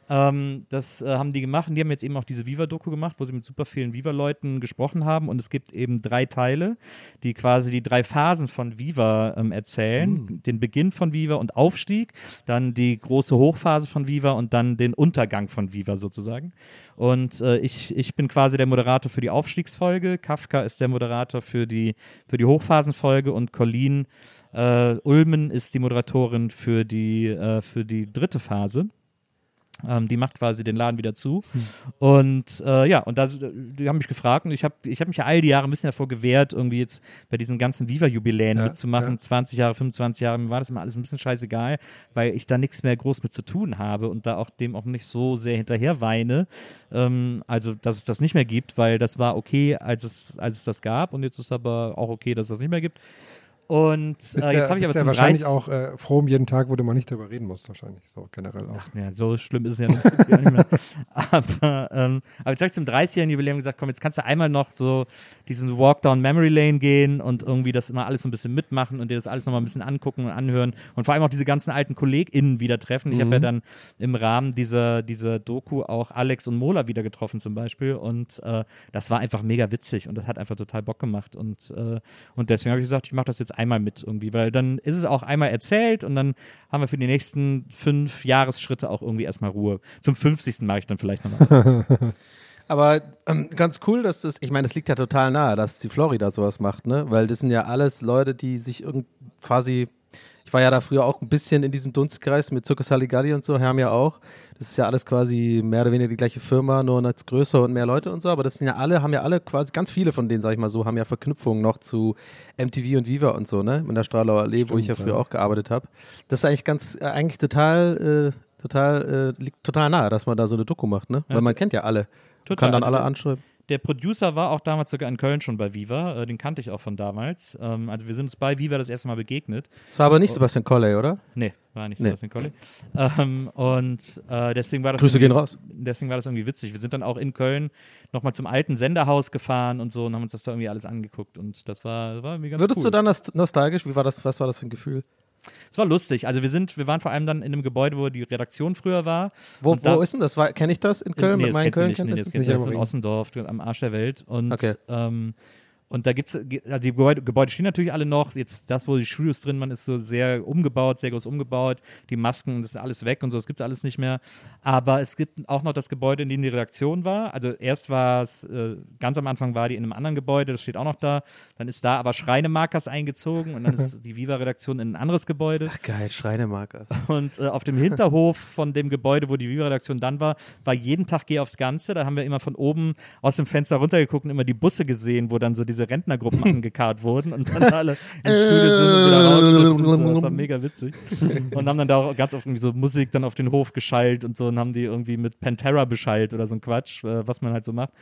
Ähm, das äh, haben die gemacht und die haben jetzt eben auch diese Viva-Doku gemacht, wo sie mit super vielen Viva-Leuten gesprochen haben und es gibt eben drei Teile, die quasi die drei Phasen von Viva ähm, erzählen. Den Beginn von Viva und Aufstieg, dann die große Hochphase von Viva und dann den Untergang von Viva sozusagen. Und äh, ich, ich bin quasi der Moderator für die Aufstiegsfolge, Kafka ist der Moderator für die, für die Hochphasenfolge und Colleen äh, Ulmen ist die Moderatorin für die, äh, für die dritte Phase. Ähm, die macht quasi den Laden wieder zu. Und äh, ja, und da, die haben mich gefragt und ich habe ich hab mich ja all die Jahre ein bisschen davor gewehrt, irgendwie jetzt bei diesen ganzen Viva-Jubiläen Ja, mitzumachen. ja. 20 Jahre, 25 Jahre, mir war das immer alles ein bisschen scheißegal, weil ich da nichts mehr groß mit zu tun habe und da auch dem auch nicht so sehr hinterher weine. Ähm, also, dass es das nicht mehr gibt, weil das war okay, als es, als es das gab und jetzt ist aber auch okay, dass es das nicht mehr gibt. Und äh, jetzt habe ich aber zum wahrscheinlich 30 auch äh, froh um jeden Tag, wo du mal nicht darüber reden musst, wahrscheinlich. So generell auch. Ja, so schlimm ist es ja nicht, mehr. Aber, ähm, aber jetzt habe ich zum 30-jährigen Jubiläum gesagt, komm, jetzt kannst du einmal noch so diesen Walk down Memory Lane gehen und irgendwie das immer alles so ein bisschen mitmachen und dir das alles nochmal ein bisschen angucken und anhören und vor allem auch diese ganzen alten KollegInnen wieder treffen. Ich habe ja dann im Rahmen dieser, dieser Doku auch Alex und Mola wieder getroffen zum Beispiel und äh, das war einfach mega witzig und das hat einfach total Bock gemacht und, äh, und deswegen habe ich gesagt, ich mache das jetzt einmal mit irgendwie, weil dann ist es auch einmal erzählt und dann haben wir für die nächsten fünf Jahresschritte auch irgendwie erstmal Ruhe. Zum 50. mache ich dann vielleicht nochmal. Aber ähm, ganz cool, dass das, ich meine, es liegt ja total nahe, dass die Florida sowas macht, ne? Weil das sind ja alles Leute, die sich irgend quasi, ich war ja da früher auch ein bisschen in diesem Dunstkreis mit Zucco Saligalli und so, Herm ja auch. Das ist ja alles quasi mehr oder weniger die gleiche Firma, nur als größer und mehr Leute und so. Aber das sind ja alle, haben ja alle quasi, ganz viele von denen, sag ich mal so, haben ja Verknüpfungen noch zu MTV und Viva und so, ne? In der Strahler Allee, wo ich ja Stimmt, früher ja. auch gearbeitet habe. Das ist eigentlich ganz, äh, eigentlich total, äh, total, äh, liegt total nahe, dass man da so eine Doku macht, ne? Weil man kennt ja alle. Total. Kann dann Also alle anschreiben. Der Producer war auch damals sogar in Köln schon bei Viva. Äh, den kannte ich auch von damals. Ähm, also wir sind uns bei Viva das erste Mal begegnet. Das war aber nicht Sebastian Colley, oder? Nee, war nicht Nee. Sebastian Colley. Ähm, und äh, deswegen war das Grüße irgendwie- gehen raus. Deswegen war das irgendwie witzig. Wir sind dann auch in Köln nochmal zum alten Senderhaus gefahren und so und haben uns das da irgendwie alles angeguckt. Und das war, war irgendwie ganz Würdest cool. du dann nost- nostalgisch? Wie war das? Was war das für ein Gefühl? Es war lustig. Also wir sind, wir waren vor allem dann in einem Gebäude, wo die Redaktion früher war. Wo, da- wo ist denn das? Kenne ich das in Köln? Nee, mit das meinen Köln? nicht. Nee, das, das nicht das ist in. Ossendorf, am Arsch der Welt. Und, Okay. ähm, und da gibt's, ge- also die Gebäude, Gebäude stehen natürlich alle noch. Jetzt das, wo die Studios drin waren, ist so sehr umgebaut, sehr groß umgebaut. Die Masken, das ist alles weg und so, das gibt's alles nicht mehr. Aber es gibt auch noch das Gebäude, in dem die Redaktion war. Also erst war es, äh, ganz am Anfang war die in einem anderen Gebäude, das steht auch noch da. Dann ist da aber Schreinemarkers eingezogen und dann ist die Viva-Redaktion in ein anderes Gebäude. Ach geil, Schreinemarker. Und äh, auf dem Hinterhof von dem Gebäude, wo die Viva-Redaktion dann war, war jeden Tag Geh aufs Ganze. Da haben wir immer von oben aus dem Fenster runtergeguckt und immer die Busse gesehen, wo dann so diese Rentnergruppen angekarrt wurden und dann alle ins Studio sind und wieder raus sind. Und so. Das war mega witzig. Und haben dann da auch ganz oft irgendwie so Musik dann auf den Hof geschallt und so und haben die irgendwie mit Pantera beschallt oder so ein Quatsch, äh, was man halt so macht.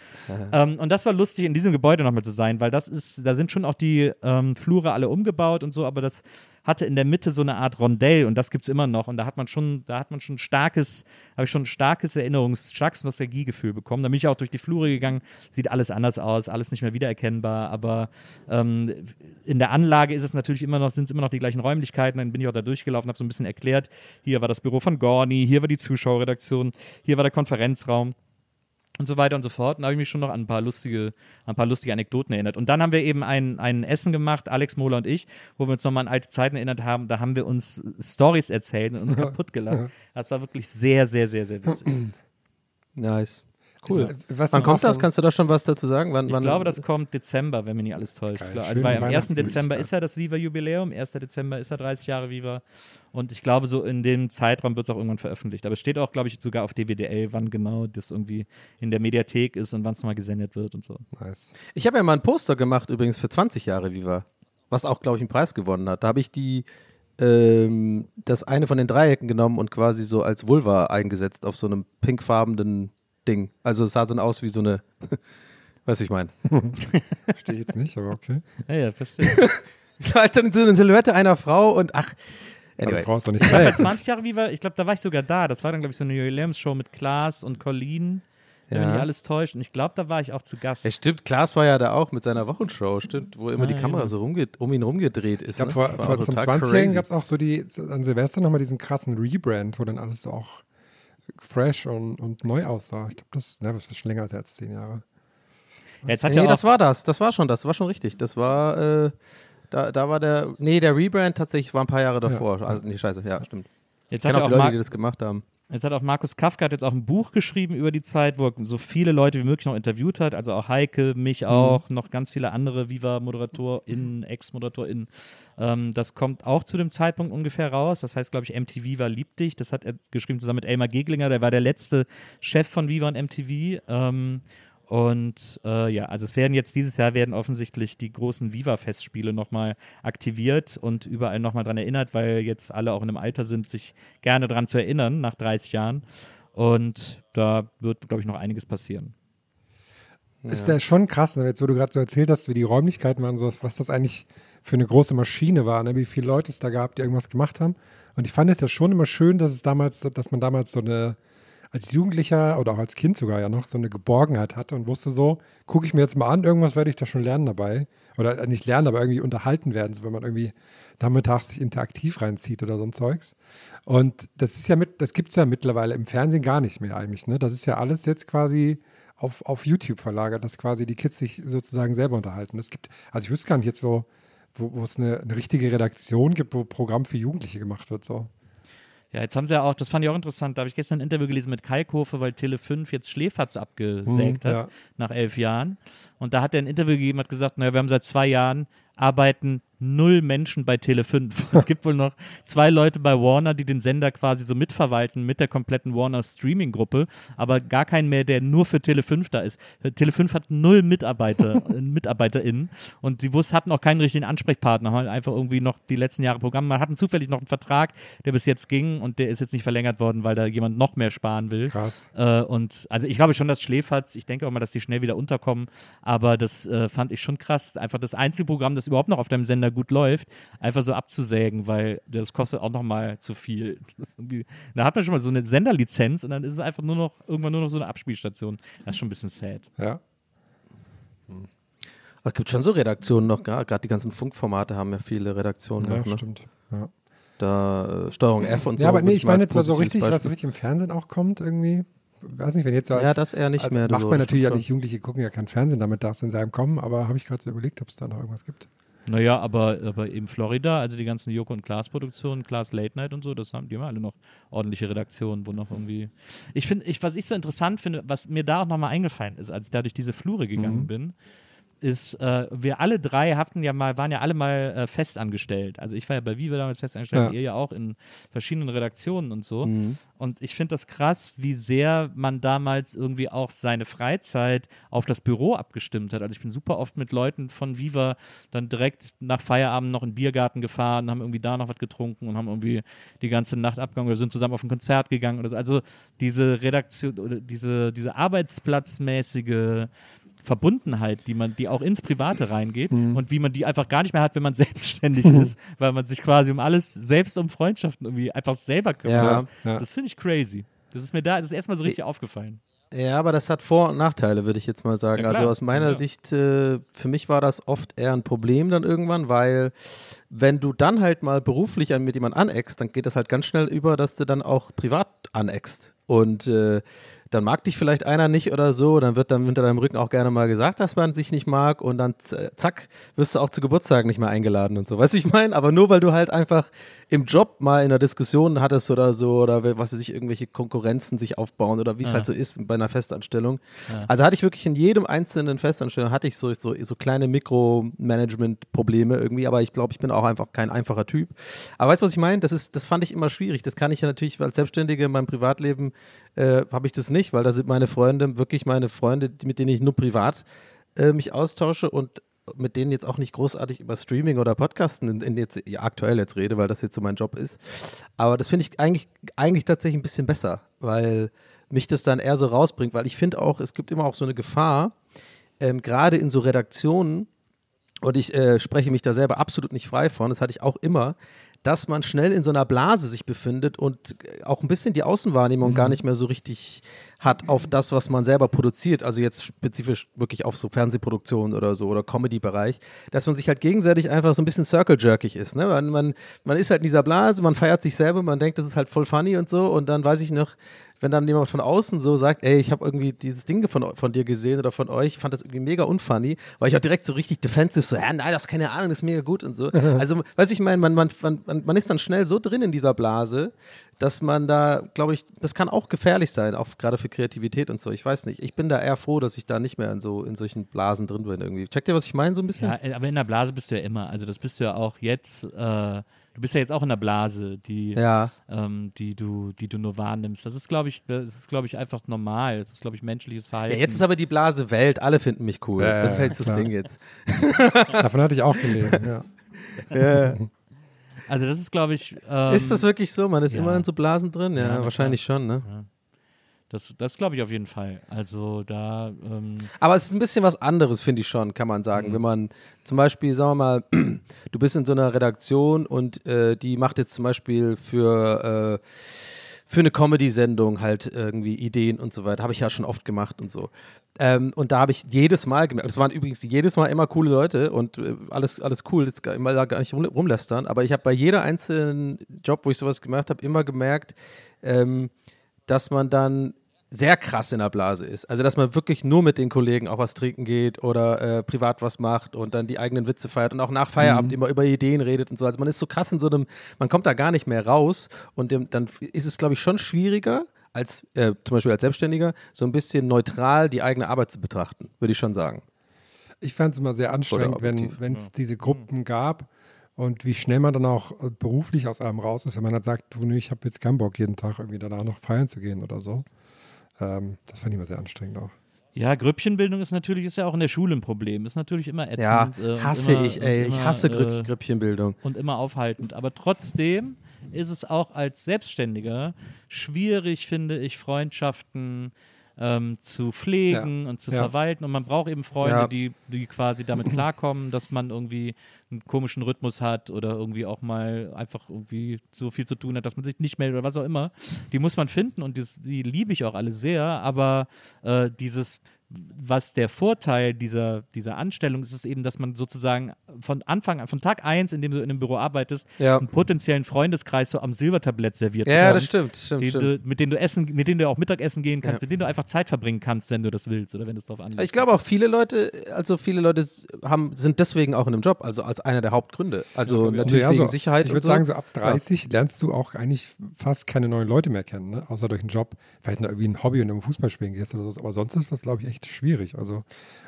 Ähm, und das war lustig, in diesem Gebäude nochmal zu sein, weil das ist, da sind schon auch die ähm, Flure alle umgebaut und so, aber das hatte in der Mitte so eine Art Rondell und das gibt es immer noch. Und da hat man schon, da hat man schon starkes, habe ich schon ein starkes Erinnerungs-, starkes Nostalgiegefühl bekommen. Da bin ich auch durch die Flure gegangen, sieht alles anders aus, alles nicht mehr wiedererkennbar, aber ähm, in der Anlage ist es natürlich immer noch, sind es immer noch die gleichen Räumlichkeiten. Dann bin ich auch da durchgelaufen, habe so ein bisschen erklärt, hier war das Büro von Gorni, hier war die Zuschauerredaktion, hier war der Konferenzraum und so weiter und so fort. Und da habe ich mich schon noch an ein paar lustige, ein paar lustige Anekdoten erinnert. Und dann haben wir eben ein, ein Essen gemacht, Alex Mohler und ich, wo wir uns nochmal an alte Zeiten erinnert haben. Da haben wir uns Stories erzählt und uns kaputt gelacht. Das war wirklich sehr, sehr, sehr, sehr witzig. Nice. Cool. Ist- Was Wann kommt das? Kannst du da schon was dazu sagen? Wann, Ich wann, glaube, das kommt Dezember, wenn mich nicht alles täuscht. Also weil am 1. Weihnachtsmöglichkeit. Dezember ist ja das Viva-Jubiläum, 1. Dezember ist ja 30 Jahre Viva. Und ich glaube, so in dem Zeitraum wird es auch irgendwann veröffentlicht. Aber es steht auch, glaube ich, sogar auf DWDL, wann genau das irgendwie in der Mediathek ist und wann es nochmal gesendet wird und so. Nice. Ich habe ja mal ein Poster gemacht, übrigens für 20 Jahre Viva. Was auch, glaube ich, einen Preis gewonnen hat. Da habe ich die, ähm, das eine von den Dreiecken genommen und quasi so als Vulva eingesetzt auf so einem pinkfarbenen Ding. Also es sah dann aus wie so eine, weißt du, ich meine. Verstehe ich jetzt nicht, aber okay. Ja, ja, verstehe. halt dann so eine Silhouette einer Frau und ach, anyway. du brauchst doch nicht Bei drei. 20 Jahre Viva, ich glaube, da war ich sogar da. Das war dann, glaube ich, so eine Jubiläumsshow mit Klaas und Colleen, wenn Ja. mich nicht alles täuscht. Und ich glaube, da war ich auch zu Gast. Ja, stimmt, Klaas war ja da auch mit seiner Wochenshow, stimmt, wo immer Ah, die ja, Kamera genau. so rumge um ihn rumgedreht ist. Ich glaube, ne? vor, war vor zum total 20-Jährigen crazy. gab es auch so die, an Silvester nochmal diesen krassen Rebrand, wo dann alles so auch fresh und, und neu aussah. Ich glaube, das, ne, das ist schon länger als jetzt zehn Jahre. Ja, jetzt hat nee, ja das war das. Das war schon das. war schon richtig. Das war, äh, da, da war der, nee, der Rebrand tatsächlich war ein paar Jahre davor. Also, nee, scheiße, ja, stimmt. jetzt Ich hat ja auch Leute, Mar die das gemacht haben. Jetzt hat auch Markus Kafka hat jetzt auch ein Buch geschrieben über die Zeit, wo er so viele Leute wie möglich noch interviewt hat. Also auch Heike, mich Mhm. auch, noch ganz viele andere Viva-ModeratorInnen, Ex-ModeratorInnen. Ähm, das kommt auch zu dem Zeitpunkt ungefähr raus. Das heißt, glaube ich, MTV Viva liebt dich. Das hat er geschrieben zusammen mit Elmar Geglinger. Der war der letzte Chef von Viva und MTV. Ähm, und äh, ja, also es werden jetzt dieses Jahr werden offensichtlich die großen Viva-Festspiele nochmal aktiviert und überall nochmal dran erinnert, weil jetzt alle auch in einem Alter sind, sich gerne dran zu erinnern nach 30 Jahren. Und da wird, glaube ich, noch einiges passieren. Ist ja schon krass, ne? jetzt wo du gerade so erzählt hast, wie die Räumlichkeiten waren, so, was das eigentlich für eine große Maschine war, ne? wie viele Leute es da gab, die irgendwas gemacht haben. Und ich fand es ja schon immer schön, dass es damals, dass man damals so eine, als Jugendlicher oder auch als Kind sogar ja noch, so eine Geborgenheit hatte und wusste so, gucke ich mir jetzt mal an, irgendwas werde ich da schon lernen dabei. Oder äh, nicht lernen, aber irgendwie unterhalten werden, so wenn man irgendwie nachmittags sich interaktiv reinzieht oder so ein Zeugs. Und das ist ja mit, das gibt es ja mittlerweile im Fernsehen gar nicht mehr eigentlich. Ne? Das ist ja alles jetzt quasi auf, auf YouTube verlagert, dass quasi die Kids sich sozusagen selber unterhalten. Es gibt, also ich wüsste gar nicht jetzt, wo, wo, es eine, eine richtige Redaktion gibt, wo Programm für Jugendliche gemacht wird. So. Ja, jetzt haben sie ja auch, das fand ich auch interessant, da habe ich gestern ein Interview gelesen mit Kalkofe, weil Tele 5 jetzt Schläferz abgesägt Mhm, hat, ja. nach elf Jahren. Und da hat er ein Interview gegeben, hat gesagt, naja, wir haben seit zwei Jahren arbeiten null Menschen bei Tele5. Es gibt wohl noch zwei Leute bei Warner, die den Sender quasi so mitverwalten mit der kompletten Warner Streaming-Gruppe, aber gar keinen mehr, der nur für Tele5 da ist. Tele5 hat null Mitarbeiter, äh, MitarbeiterInnen und sie wussten, hatten auch keinen richtigen Ansprechpartner, haben einfach irgendwie noch die letzten Jahre Programme. Man hatten zufällig noch einen Vertrag, der bis jetzt ging und der ist jetzt nicht verlängert worden, weil da jemand noch mehr sparen will. Krass. Äh, und also ich glaube schon, dass Schläferz, ich denke auch mal, dass die schnell wieder unterkommen, aber das äh, fand ich schon krass. Einfach das Einzelprogramm, das überhaupt noch auf deinem Sender gut läuft, einfach so abzusägen, weil das kostet auch nochmal zu viel. Da hat man schon mal so eine Senderlizenz und dann ist es einfach nur noch, irgendwann nur noch so eine Abspielstation. Das ist schon ein bisschen sad. Ja. Es gibt schon so Redaktionen noch, gerade die ganzen Funkformate haben ja viele Redaktionen Ja, noch, ne? stimmt. Ja. Da äh, Steuerung F und so. ja, aber nee, ich meine jetzt mal so richtig, was Beispiel- richtig im Fernsehen auch kommt, irgendwie. Weiß nicht, wenn jetzt so als, Ja, das eher nicht als, mehr, Macht so, man natürlich ja nicht, Jugendliche gucken ja kein Fernsehen, damit darfst du in seinem kommen, aber habe ich gerade so überlegt, ob es da noch irgendwas gibt. Naja, aber, aber in Florida, also die ganzen Joko und Klaas Produktionen, Klaas Late Night und so, das haben die haben alle noch ordentliche Redaktionen, wo noch irgendwie. Ich finde, ich, was ich so interessant finde, was mir da auch nochmal eingefallen ist, als ich da durch diese Flure gegangen bin, ist, äh, wir alle drei hatten ja mal, waren ja alle mal äh, festangestellt. Also ich war ja bei Viva damals festangestellt, Ja. ihr ja auch in verschiedenen Redaktionen und so. Und ich finde das krass, wie sehr man damals irgendwie auch seine Freizeit auf das Büro abgestimmt hat. Also ich bin super oft mit Leuten von Viva dann direkt nach Feierabend noch in den Biergarten gefahren, haben irgendwie da noch was getrunken und haben irgendwie die ganze Nacht abgegangen oder sind zusammen auf ein Konzert gegangen oder so. Also diese Redaktion oder diese, diese arbeitsplatzmäßige Verbundenheit, die man, die auch ins Private reingeht und wie man die einfach gar nicht mehr hat, wenn man selbstständig ist, weil man sich quasi um alles, selbst um Freundschaften irgendwie einfach selber kümmert. Ja, das ja. das finde ich crazy. Das ist mir da, das ist erstmal so richtig aufgefallen. Ja, aber das hat Vor- und Nachteile, würde ich jetzt mal sagen. Ja, also aus meiner Ja. Sicht, äh, für mich war das oft eher ein Problem dann irgendwann, weil wenn du dann halt mal beruflich mit jemandem aneckst, dann geht das halt ganz schnell über, dass du dann auch privat aneckst. Und äh, dann mag dich vielleicht einer nicht oder so, dann wird dann hinter deinem Rücken auch gerne mal gesagt, dass man sich nicht mag und dann zack, wirst du auch zu Geburtstag nicht mehr eingeladen und so. Weißt du, ich meine? Aber nur weil du halt einfach im Job mal in einer Diskussion hattest oder so oder was weiß ich, irgendwelche Konkurrenzen sich aufbauen oder wie es Ja. halt so ist bei einer Festanstellung. Also hatte ich wirklich in jedem einzelnen Festanstellung hatte ich so, so, so kleine Mikromanagement-Probleme irgendwie, aber ich glaube, ich bin auch einfach kein einfacher Typ. Aber weißt du, was ich meine? Das ist, das fand ich immer schwierig. Das kann ich ja natürlich als Selbstständige in meinem Privatleben äh, habe ich das nicht, weil da sind meine Freunde, wirklich meine Freunde, mit denen ich nur privat äh, mich austausche und mit denen jetzt auch nicht großartig über Streaming oder Podcasten in, in jetzt, ja, aktuell jetzt rede, weil das jetzt so mein Job ist. Aber das finde ich eigentlich, eigentlich tatsächlich ein bisschen besser, weil mich das dann eher so rausbringt, weil ich finde auch, es gibt immer auch so eine Gefahr, ähm, gerade in so Redaktionen, und ich äh, spreche mich da selber absolut nicht frei von, das hatte ich auch immer, dass man schnell in so einer Blase sich befindet und äh, auch ein bisschen die Außenwahrnehmung gar nicht mehr so richtig hat auf das, was man selber produziert. Also jetzt spezifisch wirklich auf so Fernsehproduktionen oder so oder Comedy-Bereich, dass man sich halt gegenseitig einfach so ein bisschen circle-jerkig ist. Ne? Man, man, man ist halt in dieser Blase, man feiert sich selber, man denkt, das ist halt voll funny und so und dann weiß ich noch, wenn dann jemand von außen so sagt, ey, ich habe irgendwie dieses Ding von, von dir gesehen oder von euch, fand das irgendwie mega unfunny, war ich auch direkt so richtig defensive, so, ja, nein, das ist keine Ahnung, das ist mega gut und so. Also, weiß ich meine, man, man, man, man, ist dann schnell so drin in dieser Blase, dass man da, glaube ich, das kann auch gefährlich sein, auch gerade für Kreativität und so. Ich weiß nicht. Ich bin da eher froh, dass ich da nicht mehr in so in solchen Blasen drin bin irgendwie. Checkt ihr, was ich meine, so ein bisschen? Ja, aber in der Blase bist du ja immer. Also das bist du ja auch jetzt. Äh, du bist ja jetzt auch in der Blase, die, Ja. ähm, die du, die du nur wahrnimmst. Das ist, glaube ich, das ist, glaube ich, einfach normal. Das ist, glaube ich, menschliches Verhalten. Ja, jetzt ist aber die Blase Welt, alle finden mich cool. Ja, das ist halt das klar. Ding jetzt. Davon hatte ich auch gelesen, ja. also das ist, glaube ich. Ähm, ist das wirklich so? Man ist ja. immer in so Blasen drin? Ja, wahrscheinlich schon, ne? Das, das glaube ich auf jeden Fall. Also da. Ähm, Aber es ist ein bisschen was anderes, finde ich schon, kann man sagen. Wenn man zum Beispiel, sagen wir mal, du bist in so einer Redaktion und äh, die macht jetzt zum Beispiel für, äh, für eine Comedy-Sendung halt irgendwie Ideen und so weiter. Habe ich ja schon oft gemacht und so. Ähm, und da habe ich jedes Mal gemerkt, es waren übrigens jedes Mal immer coole Leute und äh, alles, alles cool, jetzt immer da gar nicht rum, rumlästern, aber ich habe bei jeder einzelnen Job, wo ich sowas gemacht habe, immer gemerkt, ähm, dass man dann sehr krass in der Blase ist. Also, dass man wirklich nur mit den Kollegen auch was trinken geht oder äh, privat was macht und dann die eigenen Witze feiert und auch nach Feierabend immer über Ideen redet und so. Also, man ist so krass in so einem, man kommt da gar nicht mehr raus und dem, dann ist es, glaube ich, schon schwieriger, als äh, zum Beispiel als Selbstständiger, so ein bisschen neutral die eigene Arbeit zu betrachten, würde ich schon sagen. Ich fand es immer sehr anstrengend, wenn es diese Gruppen gab und wie schnell man dann auch äh, beruflich aus einem raus ist, wenn man dann sagt, du, nee, ich habe jetzt keinen Bock, jeden Tag irgendwie danach noch feiern zu gehen oder so. Ähm, das fand ich immer sehr anstrengend auch. Ja, Grüppchenbildung ist natürlich, ist ja auch in der Schule ein Problem. Ist natürlich immer ätzend. Ja, äh, hasse immer, ich, ey. und Ich immer, hasse äh, Grüpp Grüppchenbildung. und immer aufhaltend. Aber trotzdem ist es auch als Selbstständiger schwierig, finde ich, Freundschaften ähm, zu pflegen und zu Ja. verwalten. Und man braucht eben Freunde, Ja. die, die quasi damit klarkommen, dass man irgendwie einen komischen Rhythmus hat oder irgendwie auch mal einfach irgendwie so viel zu tun hat, dass man sich nicht meldet oder was auch immer. Die muss man finden und das, die liebe ich auch alle sehr. Aber äh, dieses was der Vorteil dieser, dieser Anstellung ist, ist eben, dass man sozusagen von Anfang an, von Tag eins, in dem du in einem Büro arbeitest, Ja. einen potenziellen Freundeskreis so am Silbertablett serviert Ja, das stimmt, stimmt, den stimmt. Du, mit denen du essen, mit denen du auch Mittagessen gehen kannst, Ja. mit denen du einfach Zeit verbringen kannst, wenn du das willst oder wenn du es darauf anlegst. Ich glaube auch viele Leute, also viele Leute haben, sind deswegen auch in einem Job, also als einer der Hauptgründe. Also natürlich Ja, wegen so, Sicherheit Ich würde so. sagen, so ab 30 lernst du auch eigentlich fast keine neuen Leute mehr kennen, ne? außer durch einen Job. Vielleicht noch irgendwie ein Hobby und im Fußball spielen gehst oder so. Aber sonst ist das, glaube ich, echt schwierig. Also,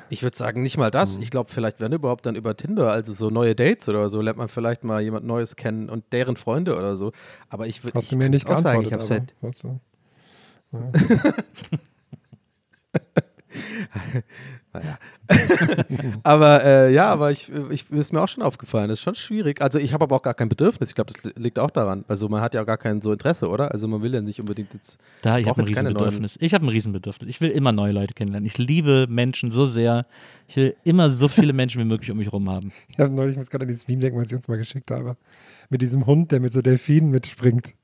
Ich würde sagen, nicht mal das. Mhm. Ich glaube, vielleicht wenn überhaupt dann über Tinder, also so neue Dates oder so, lernt man vielleicht mal jemand Neues kennen und deren Freunde oder so. Aber ich würde hast du mir nicht auch sagen, ich habe aber, seit du? Aber äh, ja, aber ich, ich ist mir auch schon aufgefallen, das ist schon schwierig. Also ich habe aber auch gar kein Bedürfnis. Ich glaube, das li- liegt auch daran. Also man hat ja auch gar kein so Interesse, oder? Also man will ja nicht unbedingt jetzt. Da, ich habe ein Riesenbedürfnis. Ich habe ein Riesenbedürfnis. Ich will immer neue Leute kennenlernen. Ich liebe Menschen so sehr. Ich will immer so viele Menschen wie möglich um mich rum haben. Ich habe neulich, ich muss gerade an dieses Meme denken, was ich uns mal geschickt habe. Mit diesem Hund, der mit so Delfinen mitspringt.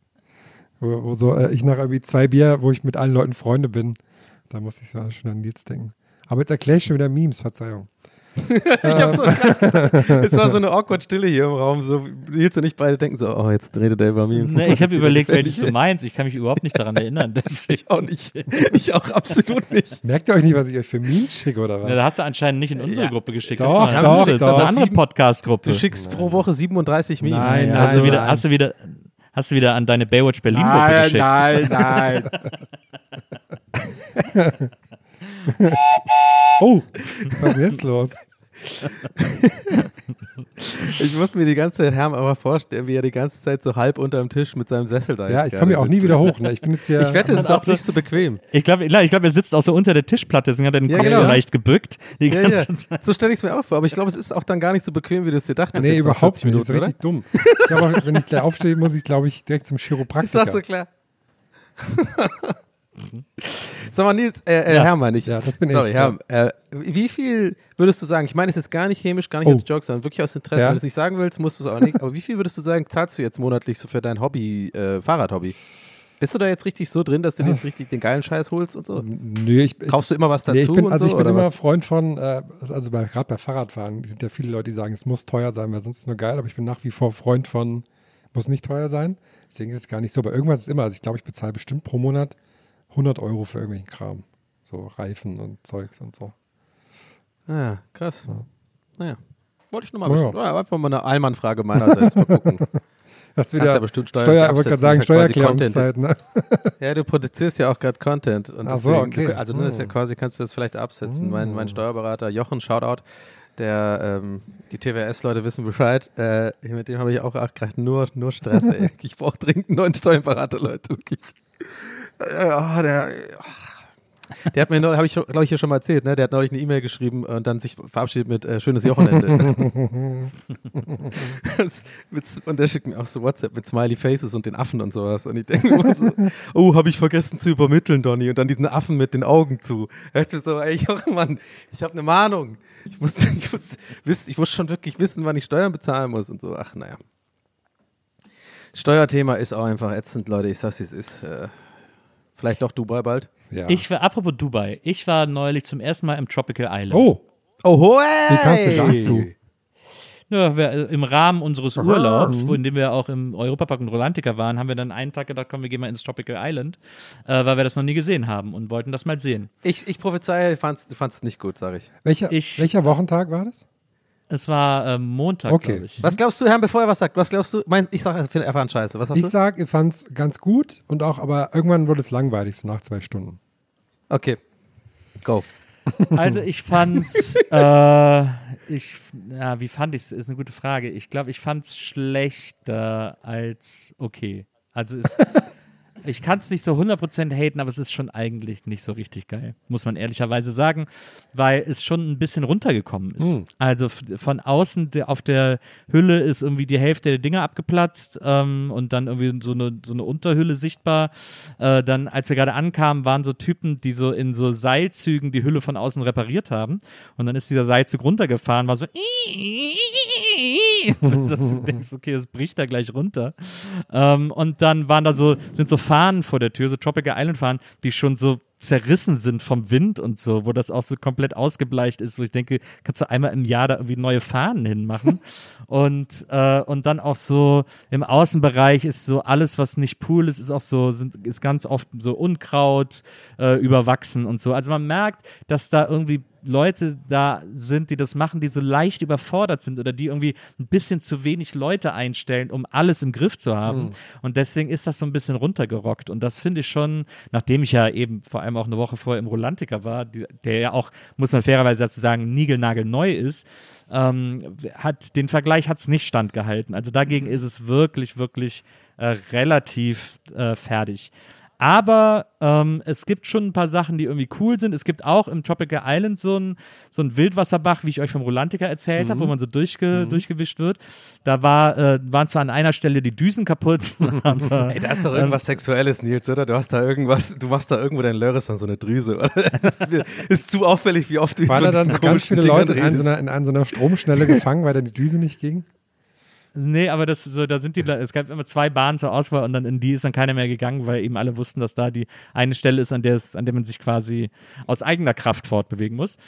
Wo, wo so, äh, ich nach irgendwie zwei Bier, wo ich mit allen Leuten Freunde bin. Da musste ich so schon an Nils denken. Aber jetzt erkläre ich schon wieder Memes, Verzeihung. Ich habe so gedacht, es war so eine awkward Stille hier im Raum. So, jetzt und ich beide denken so, oh, jetzt redet er über Memes. Nee, ich habe überlegt, welches du meinst. Ich kann mich überhaupt nicht daran erinnern. Deswegen. Ich auch nicht. Ich auch absolut nicht. Merkt ihr euch nicht, was ich euch für Memes schicke oder was? Na, da hast du anscheinend nicht in unsere Ja. Gruppe geschickt. Doch, das ist eine doch, andere, das ist doch. eine andere Podcast-Gruppe. Du schickst pro Woche 37 Memes. Nein, Ja, hast, du nein, wieder, nein. hast, du wieder, hast du wieder an deine Baywatch Berlin-Gruppe geschickt? nein, nein. Oh, was ist jetzt los? Ich muss mir die ganze Zeit Herm aber vorstellen, wie er die ganze Zeit so halb unterm Tisch mit seinem Sessel da Ja, jetzt ich komme ja auch nie wieder hoch. Ne? Ich bin jetzt hier. Ich wette, es ist auch so- nicht so bequem. Ich glaube, ich glaub, er sitzt auch so unter der Tischplatte, deswegen hat er den Ja, Kopf genau. so leicht gebückt. Die Ja, ja. So stelle ich es mir auch vor. Aber ich glaube, es ist auch dann gar nicht so bequem, wie du es dir dachtest. nee, überhaupt 40 nicht. Das ist Minuten, richtig dumm. Ich auch, wenn ich gleich aufstehe, muss ich, glaube ich, direkt zum oder? Ist Chiropraktiker. das so klar? Sag mal, Nils, äh, äh, Ja. Hermann, ich. Ja, das bin sorry, ich, Herm, äh, wie viel würdest du sagen, ich meine es jetzt gar nicht chemisch, gar nicht Oh. als Joke, sondern wirklich aus Interesse. Ja. Wenn du es nicht sagen willst, musst du es auch nicht. Aber wie viel würdest du sagen, zahlst du jetzt monatlich so für dein Hobby, äh, Fahrradhobby? Bist du da jetzt richtig so drin, dass du dir jetzt richtig den geilen Scheiß holst und so? Nö, ich, Kaufst du immer was dazu nee, ich bin, also so? ich bin oder immer was? Freund von, äh, also bei, gerade bei Fahrradfahren, sind ja viele Leute, die sagen, es muss teuer sein, weil sonst ist es nur geil, aber ich bin nach wie vor Freund von, muss nicht teuer sein. Deswegen ist es gar nicht so. Aber irgendwas ist immer, also ich glaube, ich bezahle bestimmt pro Monat 100 Euro für irgendwelchen Kram. So Reifen und Zeugs und so. Ja, krass. Naja. Wollte ich nur mal Ja. wissen. Ja, einfach mal eine Allmann-Frage meinerseits. Mal gucken. Das wieder ja bestimmt Steuer- Steuer, ich wollte sagen, ja Steuererklärungszeit. Ne? Ja, du produzierst ja auch gerade Content. Und Ach so, deswegen, okay. du, also ne, ist ja Mm. quasi, kannst du das vielleicht absetzen. Mein, mein Steuerberater Jochen, Shoutout, der, ähm, die TWS-Leute wissen Bescheid, äh, mit dem habe ich auch gerade nur, nur Stress. Ey. Ich brauche dringend einen neuen Steuerberater, Leute, wirklich. Äh, oh, der, der hat mir neulich, habe ich glaube ich hier schon mal erzählt, ne? Der hat neulich eine E-Mail geschrieben und dann sich verabschiedet mit äh, schönes Wochenende. Und der schickt mir auch so WhatsApp mit Smiley Faces und den Affen und sowas. Und ich denke immer so, oh, habe ich vergessen zu übermitteln, Donny. Und dann diesen Affen mit den Augen zu. Dachte so, ey, Mann, ich habe eine Mahnung. Ich muss, ich, muss ich muss schon wirklich wissen, wann ich Steuern bezahlen muss und so. Ach, naja. Steuerthema ist auch einfach ätzend, Leute. Ich sag's, wie es ist. Äh, vielleicht doch Dubai bald. Ja. Ich war, apropos Dubai, ich war neulich zum ersten Mal im Tropical Island. oh, Oh, hey! Wie kamst du dazu? Ja, wir, äh, Im Rahmen unseres Urlaubs, wo, in dem wir auch im Europapark und Rolantica waren, haben wir dann einen Tag gedacht, komm, wir gehen mal ins Tropical Island, äh, weil wir das noch nie gesehen haben und wollten das mal sehen. Ich, ich prophezeie, du fandst, es nicht gut, sag ich. welcher, Ich- welcher Wochentag war das? Es war ähm, Montag, Okay. glaube ich. Was glaubst du, Herr, bevor er was sagt? Was glaubst du? Mein, ich sag, ich finde erfahren scheiße. Was sagst Ich du? sag, ich fand es ganz gut und auch, aber irgendwann wurde es langweilig, so nach zwei Stunden. Okay. Go. Also ich fand's, äh, ich, ja, wie fand ich's? Ist eine gute Frage. Ich glaube, ich fand's schlechter als okay. Also es, ich kann es nicht so 100% haten, aber es ist schon eigentlich nicht so richtig geil, muss man ehrlicherweise sagen, weil es schon ein bisschen runtergekommen ist. Hm. Also von außen auf der Hülle ist irgendwie die Hälfte der Dinger abgeplatzt ähm, und dann irgendwie so eine, so eine Unterhülle sichtbar. Äh, dann, als wir gerade ankamen, waren so Typen, die so in so Seilzügen die Hülle von außen repariert haben. Und dann ist dieser Seilzug runtergefahren, war so dass du denkst, okay, das bricht da gleich runter. Ähm, und dann waren da so, sind so Fahnen vor der Tür, so Tropical Island Fahnen, die schon so zerrissen sind vom Wind und so, wo das auch so komplett ausgebleicht ist, wo ich denke, kannst du einmal im Jahr da irgendwie neue Fahnen hinmachen. und, äh, und dann auch so im Außenbereich ist so alles, was nicht Pool ist, ist auch so, sind, ist ganz oft so Unkraut äh, überwachsen und so. Also man merkt, dass da irgendwie Leute da sind, die das machen, die so leicht überfordert sind oder die irgendwie ein bisschen zu wenig Leute einstellen, um alles im Griff zu haben. Und deswegen ist das so ein bisschen runtergerockt. Und das finde ich schon, nachdem ich ja eben vor allem auch eine Woche vorher im Rolantica war, der ja auch, muss man fairerweise dazu sagen, niegelnagelneu ist, ähm, hat den Vergleich hat es nicht standgehalten. Also dagegen ist es wirklich, wirklich äh, relativ äh, fertig. Aber ähm, es gibt schon ein paar Sachen, die irgendwie cool sind. Es gibt auch im Tropical Island so einen so einen Wildwasserbach, wie ich euch vom Rolantica erzählt habe, wo man so durchge durchgewischt wird. Da war, äh, waren zwar an einer Stelle die Düsen kaputt, aber Ey, da ist doch irgendwas Sexuelles, Nils, oder? Du hast da irgendwas, du machst da irgendwo dein Lörres an so eine Drüse, ist, ist zu auffällig, wie oft du Waren da dann so ganz viele Leute Dingern in, so einer, in an so einer Stromschnelle gefangen, weil dann die Düse nicht ging? Nee, aber das so, da sind die, es gab immer zwei Bahnen zur Auswahl und dann in die ist dann keiner mehr gegangen, weil eben alle wussten, dass da die eine Stelle ist, an der es, an der man sich quasi aus eigener Kraft fortbewegen muss.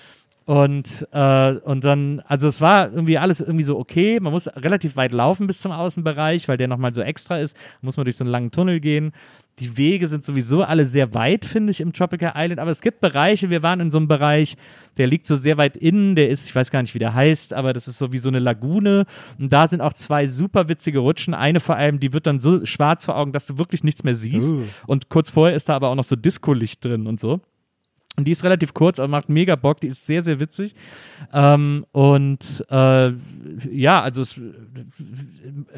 Und, äh, und dann, also es war irgendwie alles irgendwie so okay. Man muss relativ weit laufen bis zum Außenbereich, weil der nochmal so extra ist. Muss man durch so einen langen Tunnel gehen. Die Wege sind sowieso alle sehr weit, finde ich, im Tropical Island. Aber es gibt Bereiche, wir waren in so einem Bereich, der liegt so sehr weit innen, der ist, ich weiß gar nicht, wie der heißt, aber das ist so wie so eine Lagune. Und da sind auch zwei super witzige Rutschen. Eine vor allem, die wird dann so schwarz vor Augen, dass du wirklich nichts mehr siehst. Und kurz vorher ist da aber auch noch so Disco-Licht drin und so. Und die ist relativ kurz, aber macht mega Bock. Die ist sehr, sehr witzig. Ähm, und äh, ja, also es,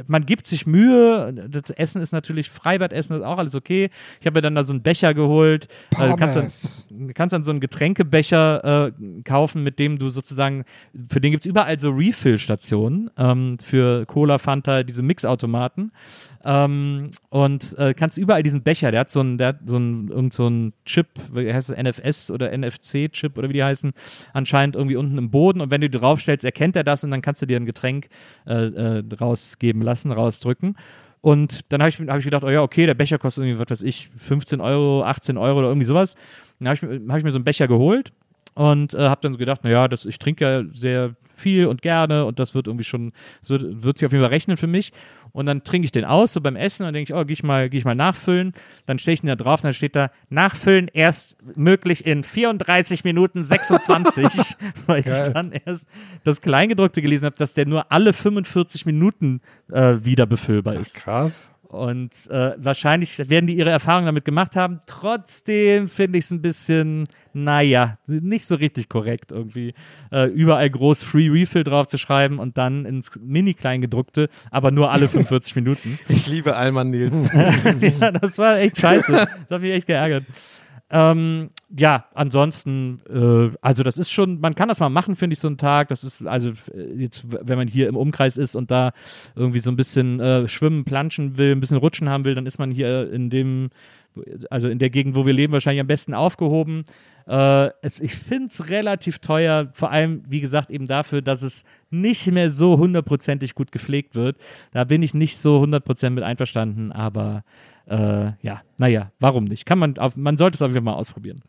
man gibt sich Mühe. Das Essen ist natürlich Freibadessen, ist auch alles okay. Ich habe mir dann da so einen Becher geholt. Äh, du kannst dann, kannst dann so einen Getränkebecher äh, kaufen, mit dem du sozusagen, für den gibt es überall so Refill-Stationen ähm, für Cola, Fanta, diese Mixautomaten. Ähm, und äh, kannst überall diesen Becher, der hat so einen, so einen, so einen Chip, wie heißt das, NFS oder NFC-Chip oder wie die heißen, anscheinend irgendwie unten im Boden. Und wenn du draufstellst, erkennt er das und dann kannst du dir ein Getränk äh, äh, rausgeben lassen, rausdrücken. Und dann habe ich, hab ich gedacht, oh ja, okay, der Becher kostet irgendwie, was weiß ich, 15 Euro, 18 Euro oder irgendwie sowas. Dann habe ich, mir- hab ich mir so einen Becher geholt und äh, habe dann so gedacht, naja, das, ich trinke ja sehr viel und gerne und das wird irgendwie schon, das wird, wird sich auf jeden Fall rechnen für mich. Und dann trinke ich den aus, so beim Essen, und dann denke ich, oh, gehe ich, mal, geh ich mal nachfüllen. Dann stehe ich ihn da drauf und dann steht da, nachfüllen erst möglich in 34 Minuten 26, weil ich Geil. dann erst das Kleingedruckte gelesen habe, dass der nur alle 45 Minuten äh, wieder befüllbar ist. Krass. Und äh, wahrscheinlich werden die ihre Erfahrungen damit gemacht haben. Trotzdem finde ich es ein bisschen, naja, nicht so richtig korrekt irgendwie. Äh, überall groß Free Refill drauf zu schreiben und dann ins Mini-Kleingedruckte, aber nur alle 45 Minuten. Ich liebe Alman Nils. ja, das war echt scheiße. Das hat mich echt geärgert. Ähm, ja, ansonsten, äh, also das ist schon, man kann das mal machen, finde ich, so einen Tag. Das ist, also äh, jetzt, wenn man hier im Umkreis ist und da irgendwie so ein bisschen äh, schwimmen, planschen will, ein bisschen rutschen haben will, dann ist man hier in dem, also in der Gegend, wo wir leben, wahrscheinlich am besten aufgehoben. Äh, es, ich finde es relativ teuer, vor allem, wie gesagt, eben dafür, dass es nicht mehr so hundertprozentig gut gepflegt wird. Da bin ich nicht so hundertprozentig mit einverstanden, aber äh, ja, naja, warum nicht? Kann man auf, man sollte es auf jeden Fall mal ausprobieren.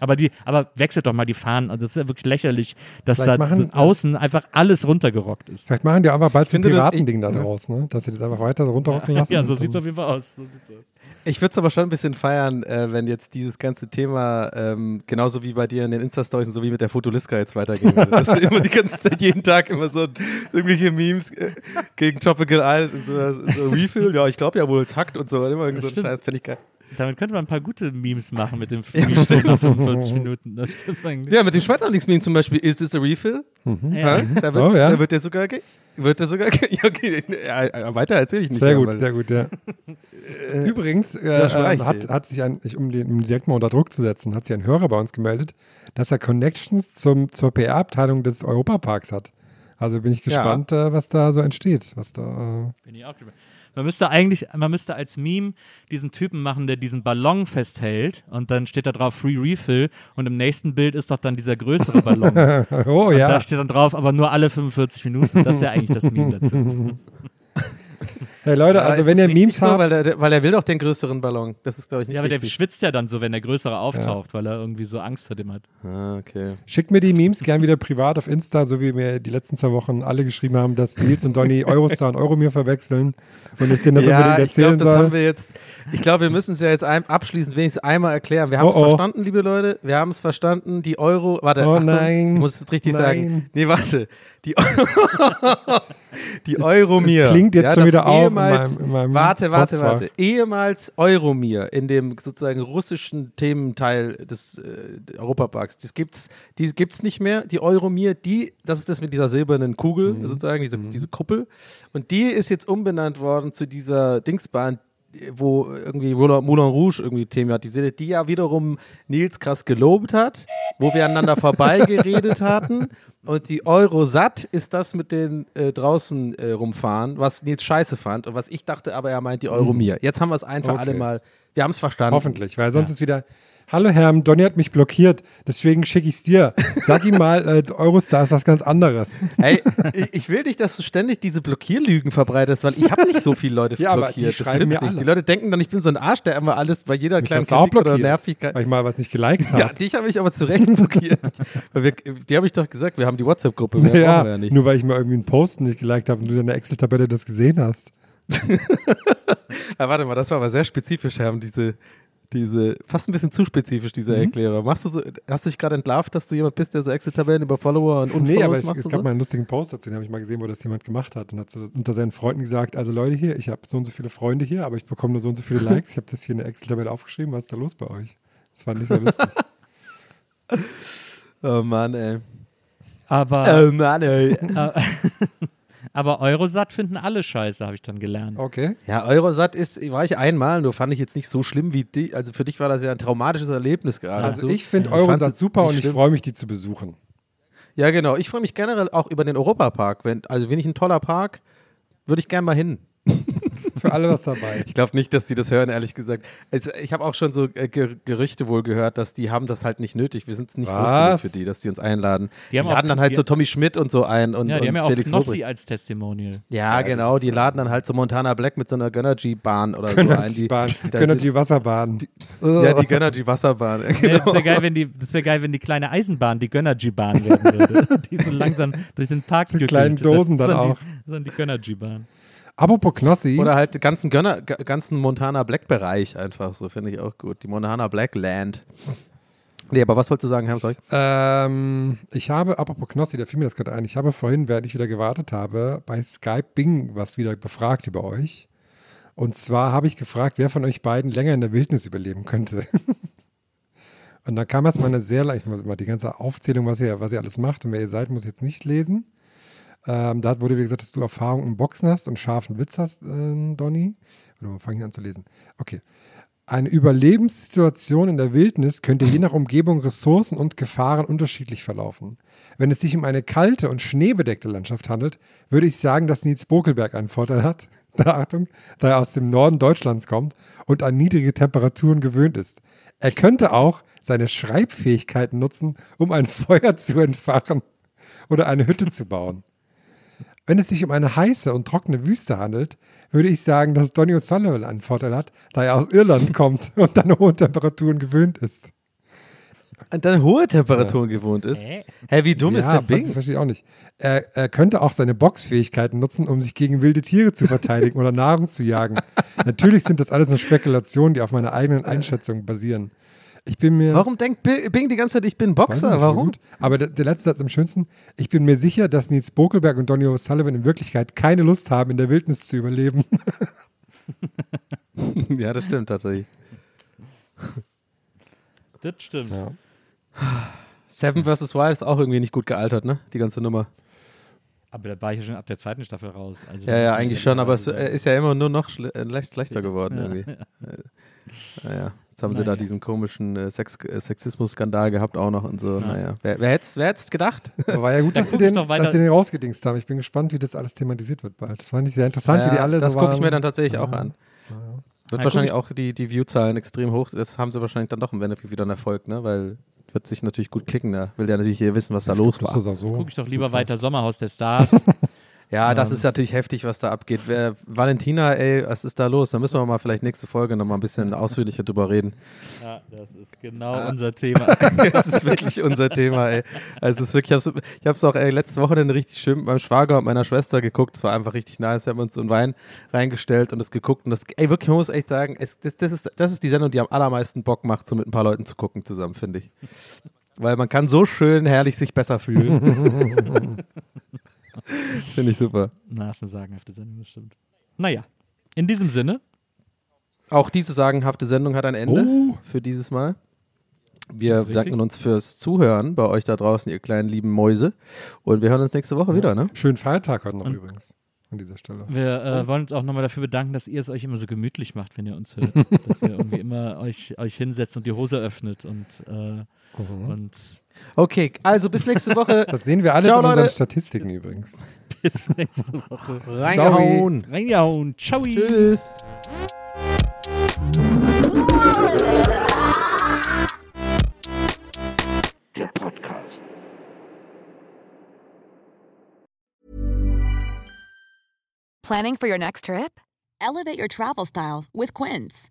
Aber die, aber wechselt doch mal die Fahnen. Also das ist ja wirklich lächerlich, dass Vielleicht da machen- außen einfach alles runtergerockt ist. Vielleicht machen die einfach bald so ein Piratending da draus, ne? dass sie das einfach weiter so runterrocken lassen. Ja, so sieht es auf jeden Fall aus. So sieht's aus. Ich würde es aber schon ein bisschen feiern, äh, wenn jetzt dieses ganze Thema ähm, genauso wie bei dir in den Insta-Stories und so wie mit der Fotoliska jetzt weitergehen würde. Dass du immer die ganze Zeit, jeden Tag immer so irgendwelche Memes äh, gegen Tropical Island und so, so Refill, ja, ich glaube ja wohl, es hackt und so, immer irgend so. Scheiß, fände ich geil. Damit könnte man ein paar gute Memes machen mit dem Frühstück nach 45 Minuten. Das stimmt eigentlich. Ja, mit dem Schmetterlingsmeme zum Beispiel, ist this a refill? Ja. Ja. Da, wird, Oh, ja. da wird der sogar, ge- wird der sogar, ja, okay, ja, ja, weiter erzähle ich nicht. Sehr gut, sehr gut, ja. Übrigens äh, Ja, schon äh, recht, hat, hat sich ein, ich, um, den, um direkt mal unter Druck zu setzen, hat sich ein Hörer bei uns gemeldet, dass er Connections zum, zur PR-Abteilung des Europaparks hat. Also bin ich Ja. gespannt, äh, was da so entsteht. Was da, äh, Bin ich auch drüber. Man müsste eigentlich, man müsste als Meme diesen Typen machen, der diesen Ballon festhält und dann steht da drauf Free Refill und im nächsten Bild ist doch dann dieser größere Ballon. oh Da ja. steht dann drauf, aber nur alle 45 Minuten. Das ist ja eigentlich das Meme dazu. Hey Leute, Ja, also wenn ihr Memes so, habt, weil, der, weil er will doch den größeren Ballon. Das ist, glaube ich, nicht Ja, aber der richtig. schwitzt ja dann so, wenn der größere auftaucht, weil er irgendwie so Angst vor dem hat. Ah, okay. schickt mir die Memes gern wieder privat auf Insta, so wie mir die letzten zwei Wochen alle geschrieben haben, dass Nils und Donny Eurostar und Euromir verwechseln und ich denen das ja, unbedingt ich glaube, erzählen das haben soll. wir jetzt. Ich glaube, wir müssen es ja jetzt ein, abschließend wenigstens einmal erklären. Wir haben es Oh, oh. verstanden, liebe Leute. Wir haben es verstanden. Die Euro. Warte, Oh, Achtung, nein. ich muss es richtig Nein. sagen. Nee, warte. Die, die Euromir. es klingt jetzt schon das wieder auf in ehemals, meinem- in meinem Warte, warte, Postfach. warte. Ehemals Euromir in dem sozusagen russischen Thementeil des äh, Europaparks. Das gibt's, die gibt's nicht mehr. Die Euromir, die, das ist das mit dieser silbernen Kugel, Mhm. sozusagen, diese, diese Kuppel. Und die ist jetzt umbenannt worden zu dieser Dingsbahn, wo irgendwie Moulin Moulin Rouge irgendwie thematisiert, die ja wiederum Nils krass gelobt hat, wo wir aneinander vorbeigeredet hatten. Und die Eurosat ist das mit den äh, draußen äh, rumfahren, was Nils scheiße fand und was ich dachte, aber er meint die Euromir. Jetzt haben wir es einfach Okay. alle mal, wir haben es verstanden. Hoffentlich, weil sonst ist wieder, hallo Herr, Donny hat mich blockiert, deswegen schicke ich es dir. Sag ihm mal, äh, Eurostar ist was ganz anderes. Ey, ich- will nicht, dass du ständig diese Blockierlügen verbreitest, weil ich habe nicht so viele Leute Ja, blockiert. das stimmt mir nicht. alle. Die Leute denken dann, ich bin so ein Arsch, der immer alles bei jeder Mich kleinen Kritik oder Nervigkeit. weil ich mal was nicht geliked habe. Ja, dich habe ich aber zu Recht blockiert. weil wir, die habe ich doch gesagt, wir haben die WhatsApp-Gruppe. Ja, ja nicht. nur weil ich mal irgendwie einen Post nicht geliked habe und du in der Excel-Tabelle das gesehen hast. Ah, warte mal, das war aber sehr spezifisch, Herr, diese, diese, fast ein bisschen zu spezifisch, diese Mhm. Erklärer. Machst du so, hast du dich gerade entlarvt, dass du jemand bist, der so Excel-Tabellen über Follower und Unfollows Nee, aber es, macht? es gab so? mal einen lustigen Post dazu, den habe ich mal gesehen, wo das jemand gemacht hat und hat so unter seinen Freunden gesagt, also Leute hier, ich habe so und so viele Freunde hier, aber ich bekomme nur so und so viele Likes. Ich habe das hier in der Excel-Tabelle aufgeschrieben. Was ist da los bei euch? Das war nicht so lustig. Oh Mann, ey. Aber, Oh Mann, ey. äh, aber Eurosat finden alle scheiße, habe ich dann gelernt. Okay. Ja, Eurosat ist, war ich einmal, nur fand ich jetzt nicht so schlimm wie die. Also für dich war das ja ein traumatisches Erlebnis gerade. Also So. ich finde fand's Eurosat super und ich freue mich, die zu besuchen. Ja, genau. Ich freue mich generell auch über den Europapark. Wenn, also wenn ich ein toller Park, würde ich gerne mal hin. Für alle was dabei. Ich glaube nicht, dass die das hören, ehrlich gesagt. Also ich habe auch schon so äh, Ger Gerüchte wohl gehört, dass die haben das halt nicht nötig. Wir sind es nicht groß genug für die, dass die uns einladen. Die Die, haben auch- laden dann halt so Tommy Schmidt und so ein und, Ja, die und haben ja auch Felix Knossi Lobrecht. als Testimonial. Ja, genau. Die laden dann halt so Montana Black mit so einer Gönnergy-Bahn oder so ein. Die, Bahn, da Gönnergy sind- Wasserbahn. Ja, die Gönnergy-Wasserbahn. Ja, Ja, genau. das wäre geil, wenn die, das wäre geil, wenn die kleine Eisenbahn die Gönnergy-Bahn werden würde. die so langsam durch den Park Mit kleinen Dosen das ist dann auch. Die, das ist dann die Gönnergy-Bahn. Apropos Knossi. Oder halt den ganzen Gönner, ga- ganzen Montana Black Bereich einfach so, finde ich auch gut. Die Montana Black Land. Nee, aber was wolltest du sagen, Herr Sorry? Ähm, ich habe, apropos Knossi, da fiel mir das gerade ein, ich habe vorhin, während ich wieder gewartet habe, bei Skype Bing was wieder befragt über euch. Und zwar habe ich gefragt, wer von euch beiden länger in der Wildnis überleben könnte. und da kam erstmal eine sehr, mal die ganze Aufzählung, was ihr, was ihr alles macht und wer ihr seid, muss ich jetzt nicht lesen. Ähm, da wurde mir gesagt, dass du Erfahrung im Boxen hast und scharfen Witz hast, äh, Donny. Warte fange ich an zu lesen. Okay. Eine Überlebenssituation in der Wildnis könnte je nach Umgebung, Ressourcen und Gefahren unterschiedlich verlaufen. Wenn es sich um eine kalte und schneebedeckte Landschaft handelt, würde ich sagen, dass Nils Bokelberg einen Vorteil hat, da, Achtung, da er aus dem Norden Deutschlands kommt und an niedrige Temperaturen gewöhnt ist. Er könnte auch seine Schreibfähigkeiten nutzen, um ein Feuer zu entfachen oder eine Hütte zu bauen. Wenn es sich um eine heiße und trockene Wüste handelt, würde ich sagen, dass Donny O'Sullivan einen Vorteil hat, da er aus Irland kommt und an hohe Temperaturen gewöhnt ist. Und dann hohe Temperaturen gewohnt ist. Hä? Hä, wie dumm ist der Bing? verstehe ich auch nicht. Er, er könnte auch seine Boxfähigkeiten nutzen, um sich gegen wilde Tiere zu verteidigen oder Nahrung zu jagen. Natürlich sind das alles nur Spekulationen, die auf meiner eigenen Einschätzung basieren. Ich bin mir. Warum denkt Bi- Bing die ganze Zeit, ich bin Boxer? nicht, Warum? gut. Aber der, der letzte Satz am schönsten. Ich bin mir sicher, dass Nils Bokelberg und Donny O'Sullivan in Wirklichkeit keine Lust haben, in der Wildnis zu überleben. ja, das stimmt tatsächlich. Das stimmt. Ja. Seven vs. Wild ist auch irgendwie nicht gut gealtert, ne? Die ganze Nummer. Aber da war ich ja schon ab der zweiten Staffel raus. Also Ja, ja, eigentlich schon, aber es äh, ist ja immer nur noch schle äh, leicht schlechter geworden Ja, irgendwie. Äh, Naja, jetzt haben sie da Naja. diesen komischen äh, Sex äh, Sexismus-Skandal gehabt auch noch und so. Naja, wer, wer hätte es wer hätt's gedacht? Aber war ja gut, Da dass sie, den, dass sie den rausgedingst haben. Ich bin gespannt, wie das alles thematisiert wird bald. Das fand ich sehr interessant, wie die alle das so gucke ich mir dann tatsächlich auch an. Wird Ja, wahrscheinlich auch die, die View-Zahlen extrem hoch. Das haben sie wahrscheinlich dann doch im Endeffekt wieder einen Erfolg, ne? Weil wird sich natürlich gut klicken. Da will der natürlich hier wissen, was da los war. so. Guck ich doch lieber weiter Sommerhaus der Stars. Ja, das ist natürlich heftig, was da abgeht. Wer, Valentina, ey, was ist da los? Da müssen wir mal vielleicht nächste Folge nochmal ein bisschen ausführlicher drüber reden. ja, das ist genau unser Thema. das ist wirklich unser Thema, ey. Also es ist wirklich, ich hab's, ich hab's auch ey, letzte Woche dann richtig schön mit meinem Schwager und meiner Schwester geguckt. Es war einfach richtig nice. Wir haben uns so einen Wein reingestellt und das geguckt. Und das, ey, wirklich, man muss echt sagen, es, das, das, ist, das ist die Sendung, die am allermeisten Bock macht, so mit ein paar Leuten zu gucken zusammen, finde ich. Weil man kann so schön herrlich sich besser fühlen. finde ich super. Na, ist eine sagenhafte Sendung, das stimmt. Naja, in diesem Sinne, Auch diese sagenhafte Sendung hat ein Ende für dieses Mal. Wir bedanken uns fürs Zuhören bei euch da draußen, ihr kleinen lieben Mäuse. Und wir hören uns nächste Woche wieder, ne? Schönen Feiertag heute noch übrigens. An dieser Stelle. wir äh, wollen uns auch nochmal dafür bedanken, dass ihr es euch immer so gemütlich macht, wenn ihr uns hört. dass ihr irgendwie immer euch, euch hinsetzt und die Hose öffnet und, äh, und Okay, also bis nächste Woche. Das sehen wir alles Ciao, in unseren Leute. Statistiken übrigens. bis nächste Woche. Reingehauen. Reingehauen. Ciao. Tschüss. Der Podcast. Planning for your next trip? Elevate your travel style with Quince.